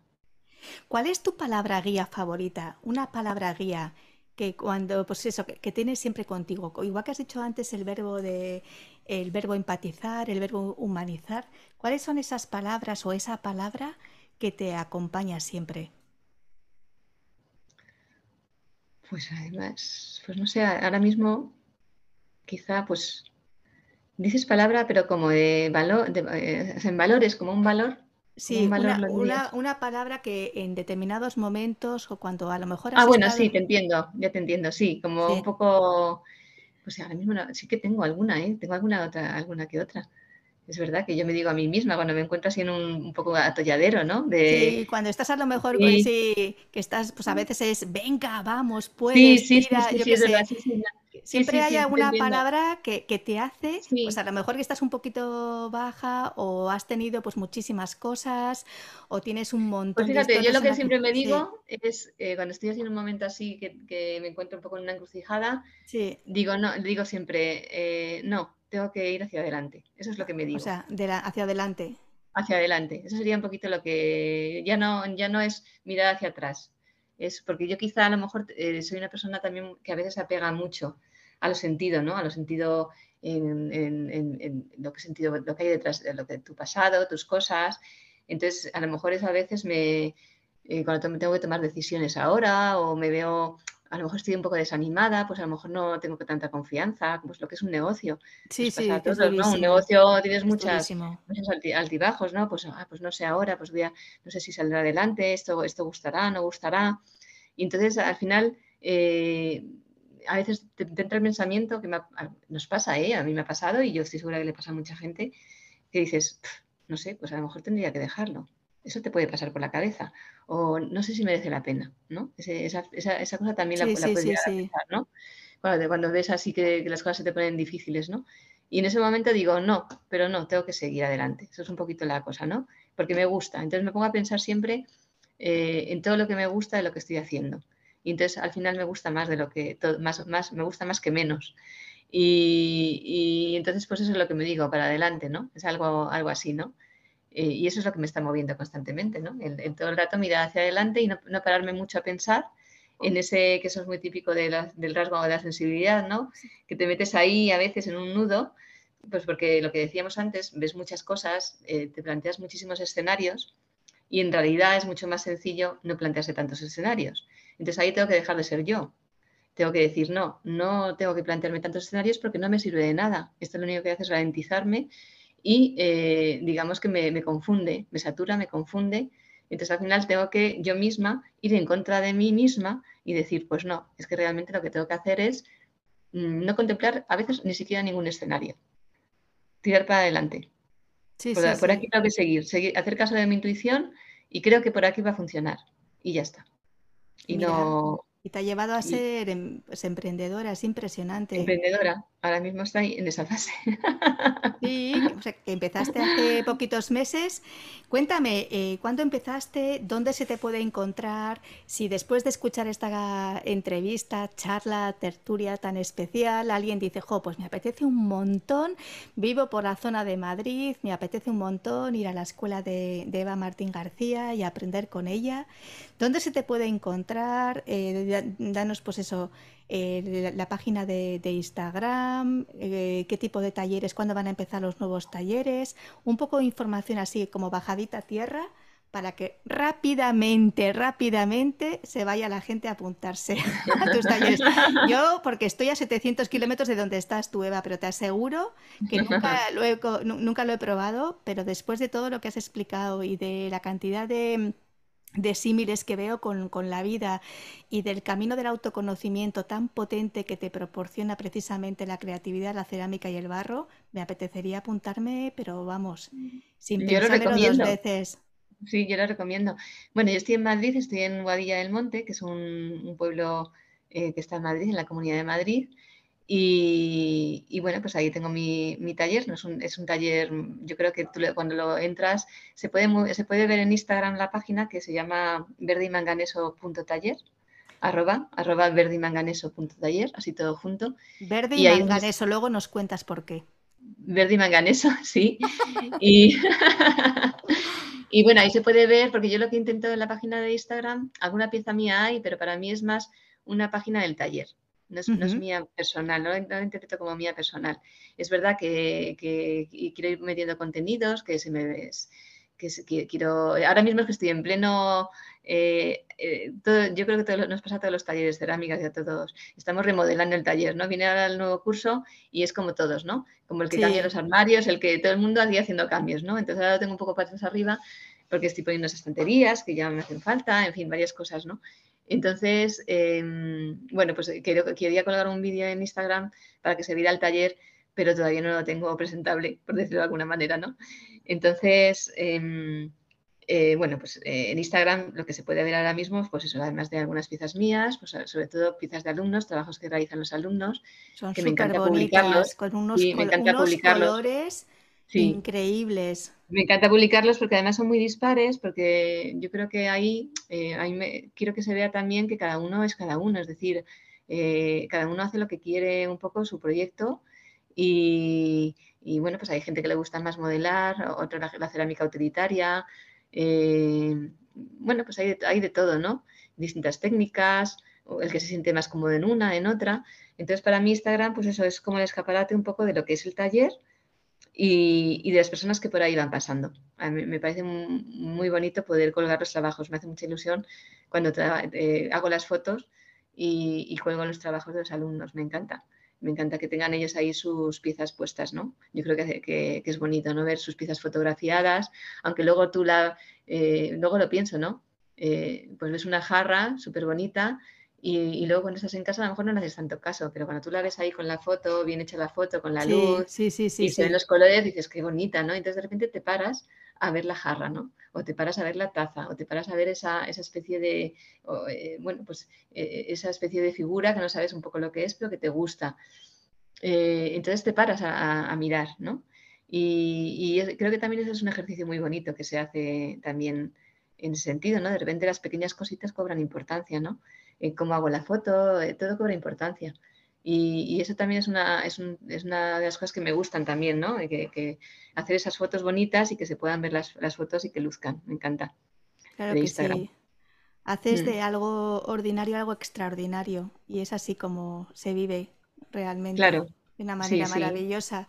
¿Cuál es tu palabra guía favorita? Una palabra guía que cuando, pues eso, que, tienes siempre contigo. Igual que has dicho antes el verbo de el verbo empatizar, el verbo humanizar. ¿Cuáles son esas palabras o esa palabra que te acompaña siempre? Pues además, pues no sé, ahora mismo quizá pues dices palabra, pero como de valor, eh, en valores, como un valor Sí, una, palabra que en determinados momentos o cuando a lo mejor... ah, bueno, sí, te entiendo, ya te entiendo, sí, como un poco... Pues ahora mismo sí que tengo alguna, ¿eh? Tengo alguna otra, alguna que otra. Es verdad que yo me digo a mí misma cuando me encuentro así en un, poco atolladero, ¿no? De... Sí, cuando estás a lo mejor, sí. que estás, pues a veces es, venga, vamos, puedes, sí, sí, sí, sí, Siempre hay alguna palabra que, te hace, pues a lo mejor que estás un poquito baja o has tenido pues muchísimas cosas o tienes un montón pues fíjate, yo lo que siempre me digo es eh, cuando estoy haciendo un momento así que, me encuentro un poco en una encrucijada, digo no, digo siempre eh, no, tengo que ir hacia adelante. Eso es lo que me digo. O sea, de hacia adelante. Hacia adelante. Eso sería un poquito lo que ya no, ya no es mirar hacia atrás. Es porque yo quizá a lo mejor eh, soy una persona también que a veces apega mucho a los sentidos, ¿no? A los sentidos en, lo que sentido, lo que hay detrás de lo que tu pasado, tus cosas. Entonces, a lo mejor es a veces me eh, cuando tengo que tomar decisiones ahora o me veo a lo mejor estoy un poco desanimada, pues a lo mejor no tengo tanta confianza, pues lo que es un negocio. Sí, sí, ¿no? Un negocio tienes muchas, muchos altibajos, ¿no? Pues, ah, pues no sé ahora, pues voy a, no sé si saldrá adelante, esto, esto gustará, no gustará. Y entonces al final eh, a veces te, entra el pensamiento que nos pasa, ¿eh? a mí me ha pasado y yo estoy segura que le pasa a mucha gente, que dices, no sé, pues a lo mejor tendría que dejarlo. Eso te puede pasar por la cabeza. O no sé si merece la pena, ¿no? esa, cosa también la, sí, pensar, ¿no? Cuando, ves así que, las cosas se te ponen difíciles, ¿no? Y en ese momento digo, no, pero no, tengo que seguir adelante. Eso es un poquito la cosa, ¿no? Porque me gusta. Entonces me pongo a pensar siempre eh, en todo lo que me gusta de lo que estoy haciendo. Y entonces al final me gusta más de lo que, más, más, me gusta más que menos. Y, entonces pues eso es lo que me digo, para adelante, ¿no? Es algo, algo así, ¿no? Eh, y eso es lo que me está moviendo constantemente, ¿no? El, todo el rato mirar hacia adelante y no, pararme mucho a pensar en ese, que eso es muy típico de del rasgo de la sensibilidad, ¿no? Que te metes ahí a veces en un nudo, pues porque lo que decíamos antes, ves muchas cosas, eh, te planteas muchísimos escenarios y en realidad es mucho más sencillo no plantearse tantos escenarios. Entonces ahí tengo que dejar de ser yo. Tengo que decir, no, no tengo que plantearme tantos escenarios porque no me sirve de nada. Esto lo único que hace es ralentizarme y eh, digamos que me, confunde, me satura, me confunde. Entonces al final tengo que yo misma ir en contra de mí misma y decir, pues no, es que realmente lo que tengo que hacer es mm, no contemplar a veces ni siquiera ningún escenario. Tirar para adelante. Sí, por, por aquí tengo que seguir, seguir, hacer caso de mi intuición y creo que por aquí va a funcionar. Y ya está y no, Y te ha llevado a ser em, pues, emprendedora, es impresionante. Emprendedora, ahora mismo está en esa fase. Sí, o sea, que empezaste hace poquitos meses. Cuéntame, eh, ¿cuándo empezaste? ¿Dónde se te puede encontrar? Si después de escuchar esta entrevista, charla, tertulia tan especial, alguien dice, jo, pues me apetece un montón, vivo por la zona de Madrid, me apetece un montón ir a la escuela de, Eva Martín García y aprender con ella. ¿Dónde se te puede encontrar? Eh, danos pues eso, eh, la, página de, Instagram, eh, qué tipo de talleres, cuándo van a empezar los nuevos talleres, un poco de información así como bajadita a tierra para que rápidamente, rápidamente se vaya la gente a apuntarse a tus talleres. Yo, porque estoy a 700 kilómetros de donde estás tú, Eva, pero te aseguro que nunca lo, he, nunca lo he probado, pero después de todo lo que has explicado y de la cantidad de de símiles que veo con, la vida y del camino del autoconocimiento tan potente que te proporciona precisamente la creatividad, la cerámica y el barro, me apetecería apuntarme, pero vamos, sin pensarlo dos veces. Sí, yo lo recomiendo. Bueno, yo estoy en Madrid, estoy en Guadilla del Monte, que es un, pueblo eh, que está en Madrid, en la Comunidad de Madrid, y, bueno, pues ahí tengo mi, taller, ¿no? es, un, es un taller, yo creo que tú cuando lo entras se puede, se puede ver en Instagram la página que se llama verdimanganeso.taller, arroba, arroba verdimanganeso.taller, así todo junto. Verde y, manganeso, luego nos cuentas por qué. Verde y manganeso, sí. y, y bueno, ahí se puede ver, porque yo lo que he intentado en la página de Instagram, alguna pieza mía hay, pero para mí es más una página del taller no es, mía personal, no, lo interpreto como mía personal. Es verdad que, quiero ir metiendo contenidos, que se me que, quiero. Ahora mismo es que estoy en pleno. Eh, eh, yo creo que nos pasa a todos los talleres cerámicas y a todos. Estamos remodelando el taller, ¿no? Viene ahora el nuevo curso y es como todos, ¿no? Como el que cambia los armarios, el que todo el mundo hacía haciendo cambios, ¿no? Entonces ahora lo tengo un poco patas arriba porque estoy poniendo esas estanterías que ya me hacen falta, en fin, varias cosas, ¿no? Entonces, em, bueno, pues quería colgar un vídeo en Instagram para que se viera el taller, pero todavía no lo tengo presentable, por decirlo de alguna manera, ¿no? Entonces, em, eh, bueno, pues eh, en Instagram lo que se puede ver ahora mismo, pues eso, además de algunas piezas mías, pues sobre todo piezas de alumnos, trabajos que realizan los alumnos, Son que me encanta publicarlos. Con unos, me encanta colores increíbles. Me encanta publicarlos porque además son muy dispares, porque yo creo que ahí, eh, quiero que se vea también que cada uno es cada uno, es decir, eh, cada uno hace lo que quiere un poco su proyecto y, bueno, pues hay gente que le gusta más modelar, otra la, cerámica utilitaria, eh, bueno, pues hay, hay de todo, ¿no? Distintas técnicas, el que se siente más cómodo en una, en otra. Entonces, para mí Instagram, pues eso es como el escaparate un poco de lo que es el taller y, de las personas que por ahí van pasando. A mí me parece muy bonito poder colgar los trabajos, me hace mucha ilusión cuando eh, hago las fotos y, cuelgo los trabajos de los alumnos, me encanta. Me encanta que tengan ellos ahí sus piezas puestas, ¿no? Yo creo que, que, es bonito, ¿no? Ver sus piezas fotografiadas, aunque luego tú la, eh, luego lo pienso, ¿no? Eh, pues ves una jarra súper bonita y, luego cuando estás en casa a lo mejor no le haces tanto caso, pero cuando tú la ves ahí con la foto, bien hecha la foto, con la luz, y se ven los colores, dices, qué bonita, ¿no? Entonces de repente te paras a ver la jarra, ¿no? O te paras a ver la taza, o te paras a ver esa, especie de, eh, bueno, pues eh, esa especie de figura que no sabes un poco lo que es, pero que te gusta. Eh, entonces te paras a, mirar, ¿no? Y, y, creo que también ese es un ejercicio muy bonito que se hace también en ese sentido, ¿no? De repente las pequeñas cositas cobran importancia, ¿no? Eh, cómo hago la foto, eh, todo cobra importancia. Y, eso también es una, es, una de las cosas que me gustan también, ¿no? Que, hacer esas fotos bonitas y que se puedan ver las, fotos y que luzcan. Me encanta. Claro que sí. Haces mm. de algo ordinario algo extraordinario y es así como se vive realmente. Claro. De una manera maravillosa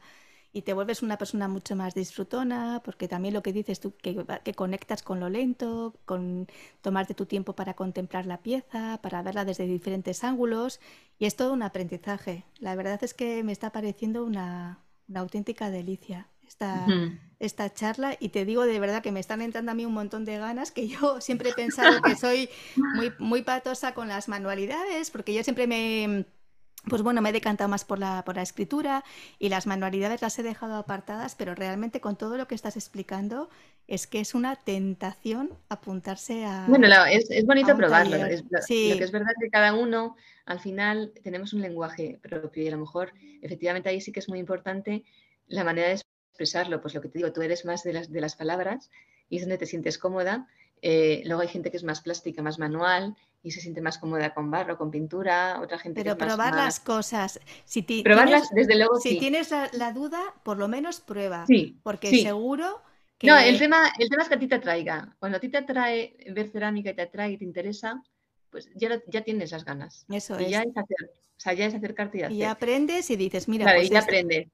y te vuelves una persona mucho más disfrutona, porque también lo que dices tú, que, que, conectas con lo lento, con tomarte tu tiempo para contemplar la pieza, para verla desde diferentes ángulos, y es todo un aprendizaje. La verdad es que me está pareciendo una, auténtica delicia esta, esta charla, y te digo de verdad que me están entrando a mí un montón de ganas, que yo siempre he pensado que soy muy, muy patosa con las manualidades, porque yo siempre me pues bueno, me he decantado más por la, por la escritura y las manualidades las he dejado apartadas, pero realmente con todo lo que estás explicando es que es una tentación apuntarse a... Bueno, es, bonito probarlo. lo que es verdad que cada uno, al final, tenemos un lenguaje propio y a lo mejor, efectivamente, ahí sí que es muy importante la manera de expresarlo. Pues lo que te digo, tú eres más de las, de las palabras y es donde te sientes cómoda. Eh, luego hay gente que es más plástica, más manual y se siente más cómoda con barro, con pintura, otra gente Pero que probar las cosas. Si Probarlas, desde luego, Si tienes la, duda, por lo menos prueba. Sí, porque seguro que... No, el tema, el tema es que a ti te atraiga. Cuando a ti te atrae ver cerámica y te atrae y te interesa, pues ya, ya tienes las ganas. Eso es. Ya es hacer, o sea, ya es acercarte y hacer. Y aprendes y dices, mira, claro, pues y ya aprendes.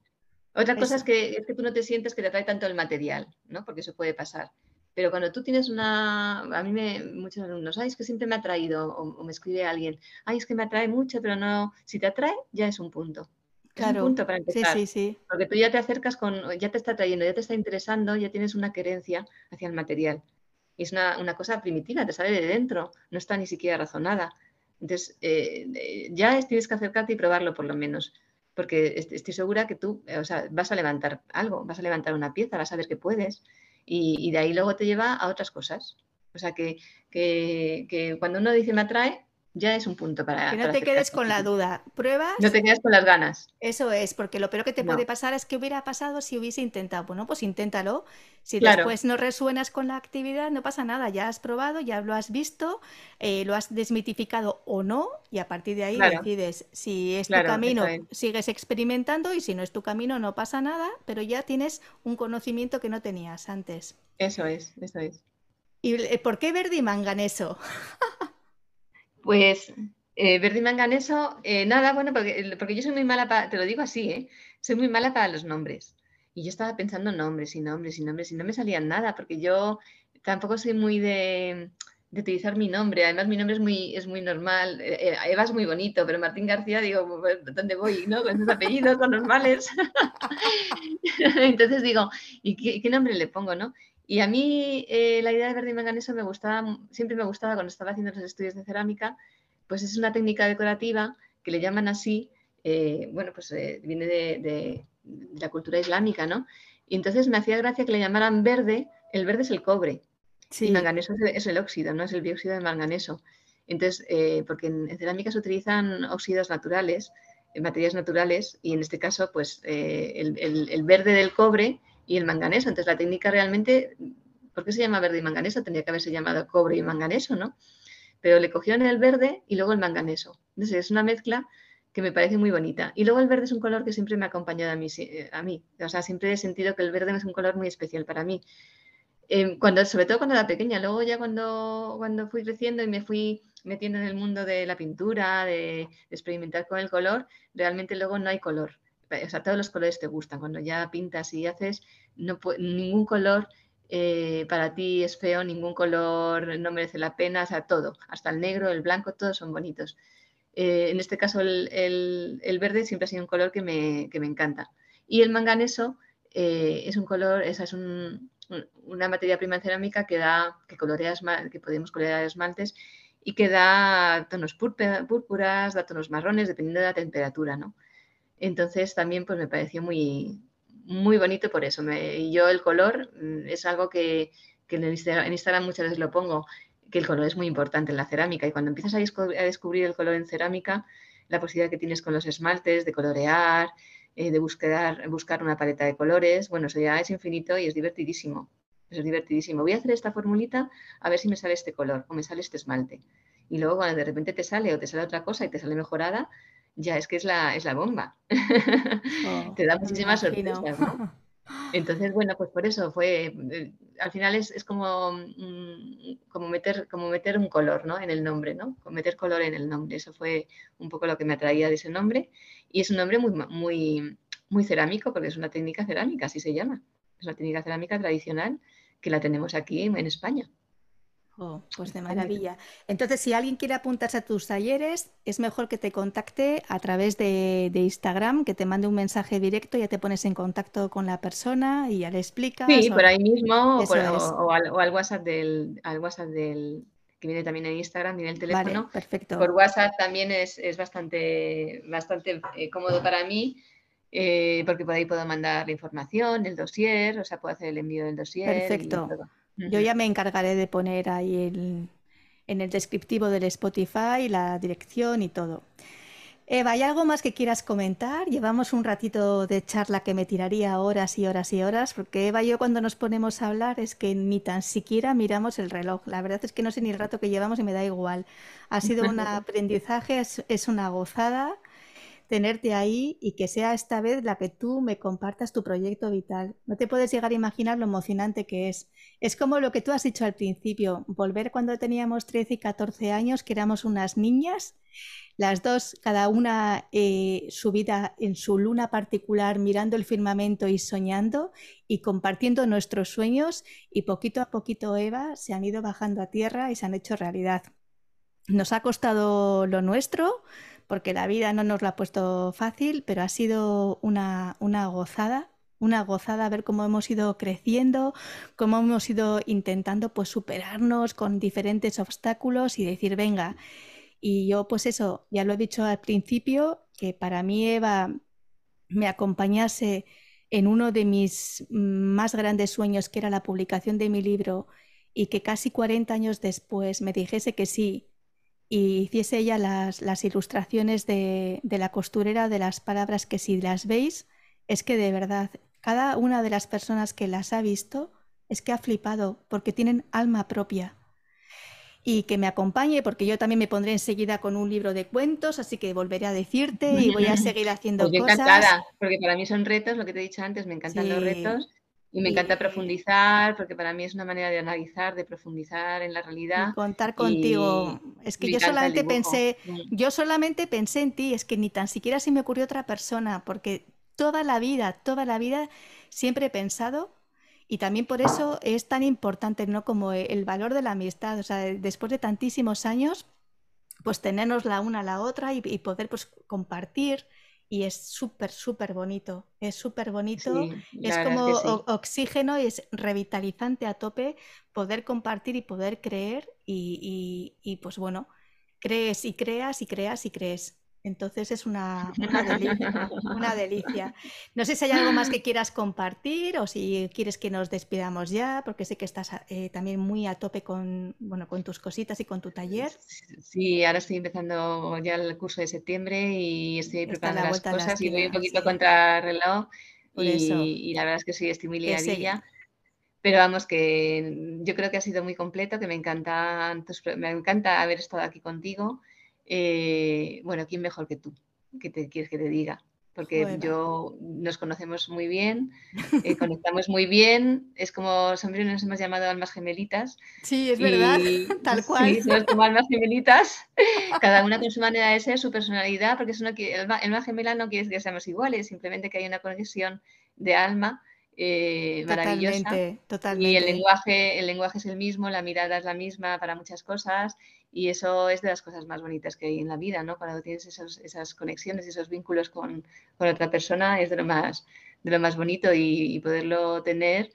Otra cosa es que, es que tú no te sientes que te atrae tanto el material, ¿no? Porque eso puede pasar. Pero cuando tú tienes una, a mí me, muchos alumnos, ay, es que siempre me ha atraído, o, me escribe alguien, ay, es que me atrae mucho, pero no, si te atrae, ya es un punto. Claro. Es un punto para empezar. Sí, sí, sí. Porque tú ya te acercas con, ya te está atrayendo, ya te está interesando, ya tienes una querencia hacia el material. Y es una, una cosa primitiva, te sale de dentro, no está ni siquiera razonada. Entonces, eh, ya tienes que acercarte y probarlo por lo menos porque estoy segura que tú o sea, vas a levantar algo, vas a levantar una pieza, vas a ver que puedes, y, de ahí luego te lleva a otras cosas. O sea que, que, cuando uno dice me atrae, ya es un punto para... Que no te quedes con la duda. Pruebas. No te quedes con las ganas. Eso es, porque lo peor que te puede pasar es que hubiera pasado si hubiese intentado. Bueno, pues inténtalo. Si después no resuenas con la actividad, no pasa nada. Ya has probado, ya lo has visto, eh, lo has desmitificado o no, y a partir de ahí decides si es tu camino, sigues experimentando, y si no es tu camino, no pasa nada, pero ya tienes un conocimiento que no tenías antes. Eso es, eso es. ¿Y eh, por qué verde y manganeso? Pues eh, verde manganeso, eh, nada, bueno, porque, porque, yo soy muy mala para, te lo digo así, ¿eh? soy muy mala para los nombres. Y yo estaba pensando nombres y nombres y nombres y no me salían nada, porque yo tampoco soy muy de, utilizar mi nombre. Además, mi nombre es muy, es muy normal. Eh, Eva es muy bonito, pero Martín García, digo, pues, ¿dónde voy? ¿no? Con esos apellidos son normales. Entonces digo, ¿y qué, nombre le pongo? ¿no? Y a mí eh, la idea de verde y manganeso me gustaba, siempre me gustaba cuando estaba haciendo los estudios de cerámica, pues es una técnica decorativa que le llaman así, eh, bueno, pues eh, viene de, la cultura islámica, ¿no? Y entonces me hacía gracia que le llamaran verde, el verde es el cobre, y manganeso es el, óxido, ¿no? Es el dióxido de manganeso. Entonces, porque en, cerámica se utilizan óxidos naturales, materias naturales, y en este caso, pues el verde del cobre y el manganeso. Entonces la técnica realmente, ¿por qué se llama verde y manganeso? Tendría que haberse llamado cobre y manganeso, ¿no? Pero le cogieron el verde y luego el manganeso. Entonces es una mezcla que me parece muy bonita. Y luego el verde es un color que siempre me ha acompañado a mí. Eh, a mí. O sea, siempre he sentido que el verde es un color muy especial para mí. Em, cuando, sobre todo cuando era pequeña, luego ya cuando, cuando fui creciendo y me fui metiendo en el mundo de la pintura, de experimentar con el color, realmente luego no hay color o sea, todos los colores te gustan. Cuando ya pintas y haces, no, ningún color eh, para ti es feo, ningún color no merece la pena, o sea, todo, hasta el negro, el blanco, todos son bonitos. Eh, en este caso, el, verde siempre ha sido un color que me, encanta. Y el manganeso eh, es un color, esa es una materia prima en cerámica que da, que colorea, que podemos colorear esmaltes y que da tonos púrpuras, da tonos marrones, dependiendo de la temperatura, ¿no? Entonces también pues me pareció muy, muy bonito por eso. y yo el color mm, es algo que, en, Instagram, muchas veces lo pongo, que el color es muy importante en la cerámica y cuando empiezas a, descubrir el color en cerámica, la posibilidad que tienes con los esmaltes de colorear, eh, de buscar, buscar una paleta de colores, bueno, eso ya es infinito y es divertidísimo. es divertidísimo. Voy a hacer esta formulita a ver si me sale este color o me sale este esmalte. Y luego cuando de repente te sale o te sale otra cosa y te sale mejorada, ya es que es la, es la bomba. Oh, Te da muchísimas sorpresas, Entonces, bueno, pues por eso fue, eh, al final es, como, mm, como, meter, como meter un color ¿no? en el nombre, ¿no? Meter color en el nombre. Eso fue un poco lo que me atraía de ese nombre. Y es un nombre muy, muy, muy cerámico, porque es una técnica cerámica, así se llama. Es una técnica cerámica tradicional que la tenemos aquí en España. Oh, pues de maravilla. Entonces, si alguien quiere apuntarse a tus talleres, es mejor que te contacte a través de, Instagram, que te mande un mensaje directo, ya te pones en contacto con la persona y ya le explicas. Sí, por ahí mismo, o, al, WhatsApp del, al WhatsApp del, que viene también en Instagram, viene el teléfono. perfecto. Por WhatsApp también es, bastante, bastante eh, cómodo para mí. Eh, porque por ahí puedo mandar la información, el dossier, o sea, puedo hacer el envío del dossier. Perfecto. Yo ya me encargaré de poner ahí en el descriptivo del Spotify la dirección y todo. Eva, ¿hay algo más que quieras comentar? Llevamos un ratito de charla que me tiraría horas y horas y horas, porque Eva y yo cuando nos ponemos a hablar es que ni tan siquiera miramos el reloj. La verdad es que no sé ni el rato que llevamos y me da igual. Ha sido un aprendizaje, es, una gozada tenerte ahí y que sea esta vez la que tú me compartas tu proyecto vital. No te puedes llegar a imaginar lo emocionante que es. Es como lo que tú has dicho al principio, volver cuando teníamos 13 y 14 años, que éramos unas niñas las dos, cada una eh, subida en su luna particular, mirando el firmamento y soñando y compartiendo nuestros sueños y poquito a poquito, Eva, se han ido bajando a tierra y se han hecho realidad. Nos ha costado lo nuestro, porque la vida no nos lo ha puesto fácil, pero ha sido una, una gozada una gozada ver cómo hemos ido creciendo, cómo hemos ido intentando pues superarnos con diferentes obstáculos y decir, venga, y yo, pues eso, ya lo he dicho al principio, que para mí Eva me acompañase en uno de mis más grandes sueños, que era la publicación de mi libro, y que casi 40 años después me dijese que sí, y hiciese ella las, las ilustraciones de, de la costurera de las palabras que si las veis, es que de verdad, cada una de las personas que las ha visto es que ha flipado, porque tienen alma propia. Y que me acompañe, porque yo también me pondré enseguida con un libro de cuentos, así que volveré a decirte y voy a seguir haciendo pues cosas. Encantada, porque para mí son retos, lo que te he dicho antes, me encantan los retos y me encanta profundizar, porque para mí es una manera de analizar, de profundizar en la realidad. Y contar contigo. es que yo solamente pensé, mm. yo solamente pensé en ti, es que ni tan siquiera se me ocurrió otra persona, porque toda la vida, toda la vida siempre he pensado y también por eso es tan importante, ¿no? Como el valor de la amistad. O sea, después de tantísimos años, pues tenernos la una a la otra y, poder pues compartir. Y es súper, súper bonito. Es súper bonito. es como oxígeno y es revitalizante a tope poder compartir y poder creer. Y, y, y pues bueno, crees y creas y creas y crees. Entonces es una, una, delicia, No sé si hay algo más que quieras compartir o si quieres que nos despidamos ya, porque sé que estás eh, también muy a tope con, bueno, con tus cositas y con tu taller. Sí, ahora estoy empezando ya el curso de septiembre y estoy preparando las cosas y voy un poquito contra reloj. Y, la verdad es que sí, estoy muy liadilla. Pero vamos, que yo creo que ha sido muy completo, que me encanta, me encanta haber estado aquí contigo. Eh, bueno, ¿quién mejor que tú? ¿Qué te quieres que te diga? Porque yo nos conocemos muy bien, eh, conectamos muy bien, es como siempre nos hemos llamado almas gemelitas. Sí, es verdad, tal cual. Sí, somos como almas gemelitas, cada una con su manera de ser, su personalidad, porque es una, el alma gemela no quiere que seamos iguales, simplemente que hay una conexión de alma eh, maravillosa. Totalmente. Y el lenguaje, el lenguaje es el mismo, la mirada es la misma para muchas cosas y eso es de las cosas más bonitas que hay en la vida, ¿no? Cuando tienes esos, esas conexiones, esos vínculos con, con, otra persona, es de lo más, de lo más bonito y, poderlo tener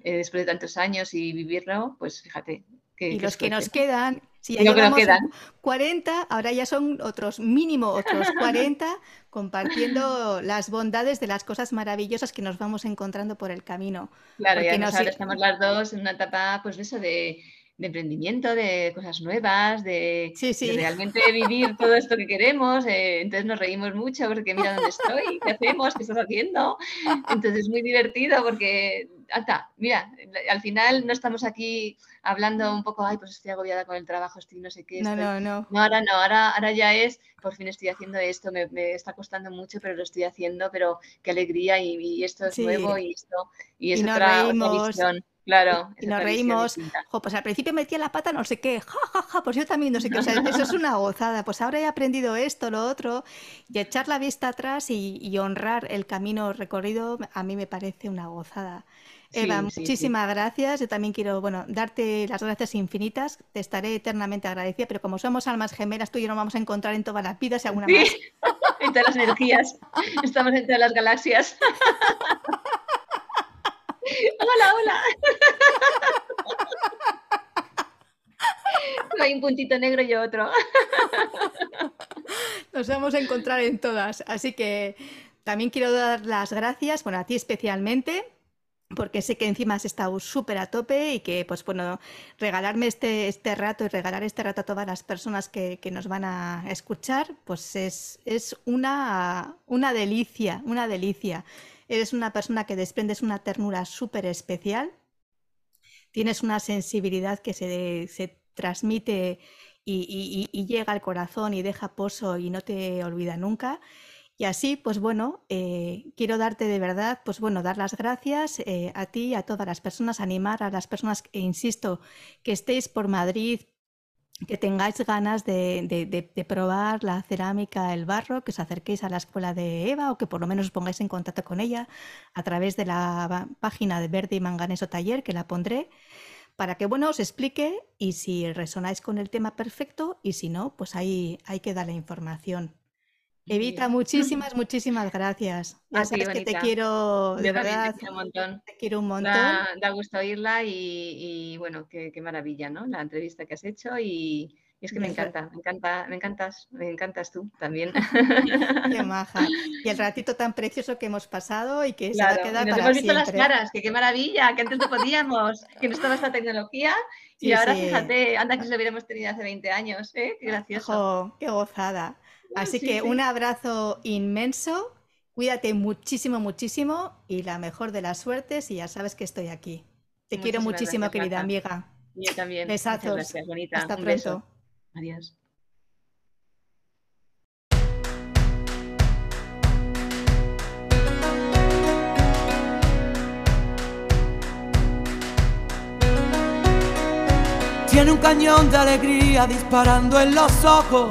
eh, después de tantos años y vivirlo, pues fíjate. Que, y los que nos quedan, si ya llevamos quedan. 40, ahora ya son otros, mínimo otros 40, compartiendo las bondades de las cosas maravillosas que nos vamos encontrando por el camino. Claro, ya nos... ahora estamos las dos en una etapa, pues eso, de de emprendimiento, de cosas nuevas, de, realmente vivir todo esto que queremos. Eh, entonces nos reímos mucho porque mira dónde estoy, qué hacemos, qué estás haciendo. Entonces es muy divertido porque, hasta, mira, al final no estamos aquí hablando un poco, ay, pues estoy agobiada con el trabajo, estoy no sé qué. No, no, no. No, ahora no, ahora, ahora ya es, por fin estoy haciendo esto, me, está costando mucho, pero lo estoy haciendo, pero qué alegría y, esto es nuevo y esto y es otra, otra visión. Claro. Y nos reímos. pues al principio metía la pata no sé qué, ja, pues yo también no sé qué. O sea, eso es una gozada. Pues ahora he aprendido esto, lo otro. Y echar la vista atrás y, honrar el camino recorrido a mí me parece una gozada. Eva, muchísimas gracias. Yo también quiero, bueno, darte las gracias infinitas. Te estaré eternamente agradecida, pero como somos almas gemelas, tú y yo nos vamos a encontrar en todas las vidas y alguna más. en todas las energías. Estamos en todas las galaxias. hola, hola. hay un puntito negro y otro. Nos vamos a encontrar en todas. Así que también quiero dar las gracias, bueno, a ti especialmente, porque sé que encima has estado súper a tope y que, pues bueno, regalarme este, este rato y regalar este rato a todas las personas que, nos van a escuchar, pues es, es una, una delicia, una delicia. Eres una persona que desprendes una ternura súper especial, tienes una sensibilidad que se, se transmite y, y, llega al corazón y deja pozo y no te olvida nunca. Y así, pues bueno, eh, quiero darte de verdad, pues bueno, dar las gracias eh, a ti y a todas las personas, animar a las personas, e insisto, que estéis por Madrid, que tengáis ganas de, probar la cerámica, el barro, que os acerquéis a la escuela de Eva o que por lo menos os pongáis en contacto con ella a través de la página de Verde y Manganeso Taller, que la pondré, para que bueno, os explique y si resonáis con el tema perfecto y si no, pues ahí, ahí queda la información. Evita, muchísimas, muchísimas gracias. Ya sabes que te quiero, de verdad, te quiero un montón. Te quiero un montón. Da, gusto oírla y, bueno, qué, maravilla, ¿no? La entrevista que has hecho y, es que me encanta, me encanta, me encantas, me encantas tú también. Qué maja. Y el ratito tan precioso que hemos pasado y que se va a quedar nos hemos visto las caras, que qué maravilla, que antes no podíamos, que no estaba esta tecnología y ahora fíjate, anda que se lo hubiéramos tenido hace 20 años, ¿eh? Qué gracioso. qué gozada. Así que un abrazo inmenso, cuídate muchísimo, muchísimo y la mejor de las suertes y ya sabes que estoy aquí. Te quiero muchísimo, querida amiga. Yo también. Besazos. Gracias, bonita. Hasta pronto. Adiós. Tiene un cañón de alegría disparando en los ojos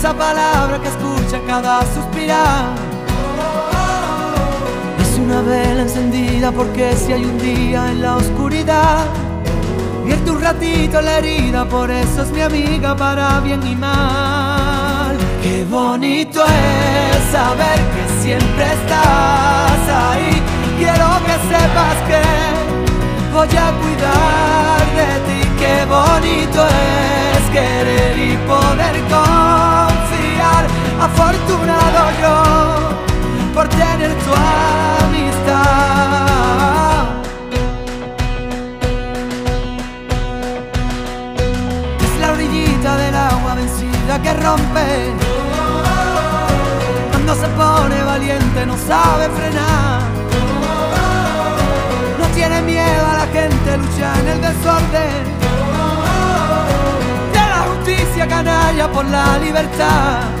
esa palabra que escucha cada suspirar. Es una vela encendida porque si hay un día en la oscuridad, vierte un ratito la herida, por eso es mi amiga para bien y mal. Qué bonito es saber que siempre estás ahí. Quiero que sepas que voy a cuidar de ti. Qué bonito es querer y poder con afortunado yo por tener tu amistad. Es la orillita del agua vencida que rompe. Cuando se pone valiente no sabe frenar. No tiene miedo a la gente, lucha en el desorden. De la justicia canalla por la libertad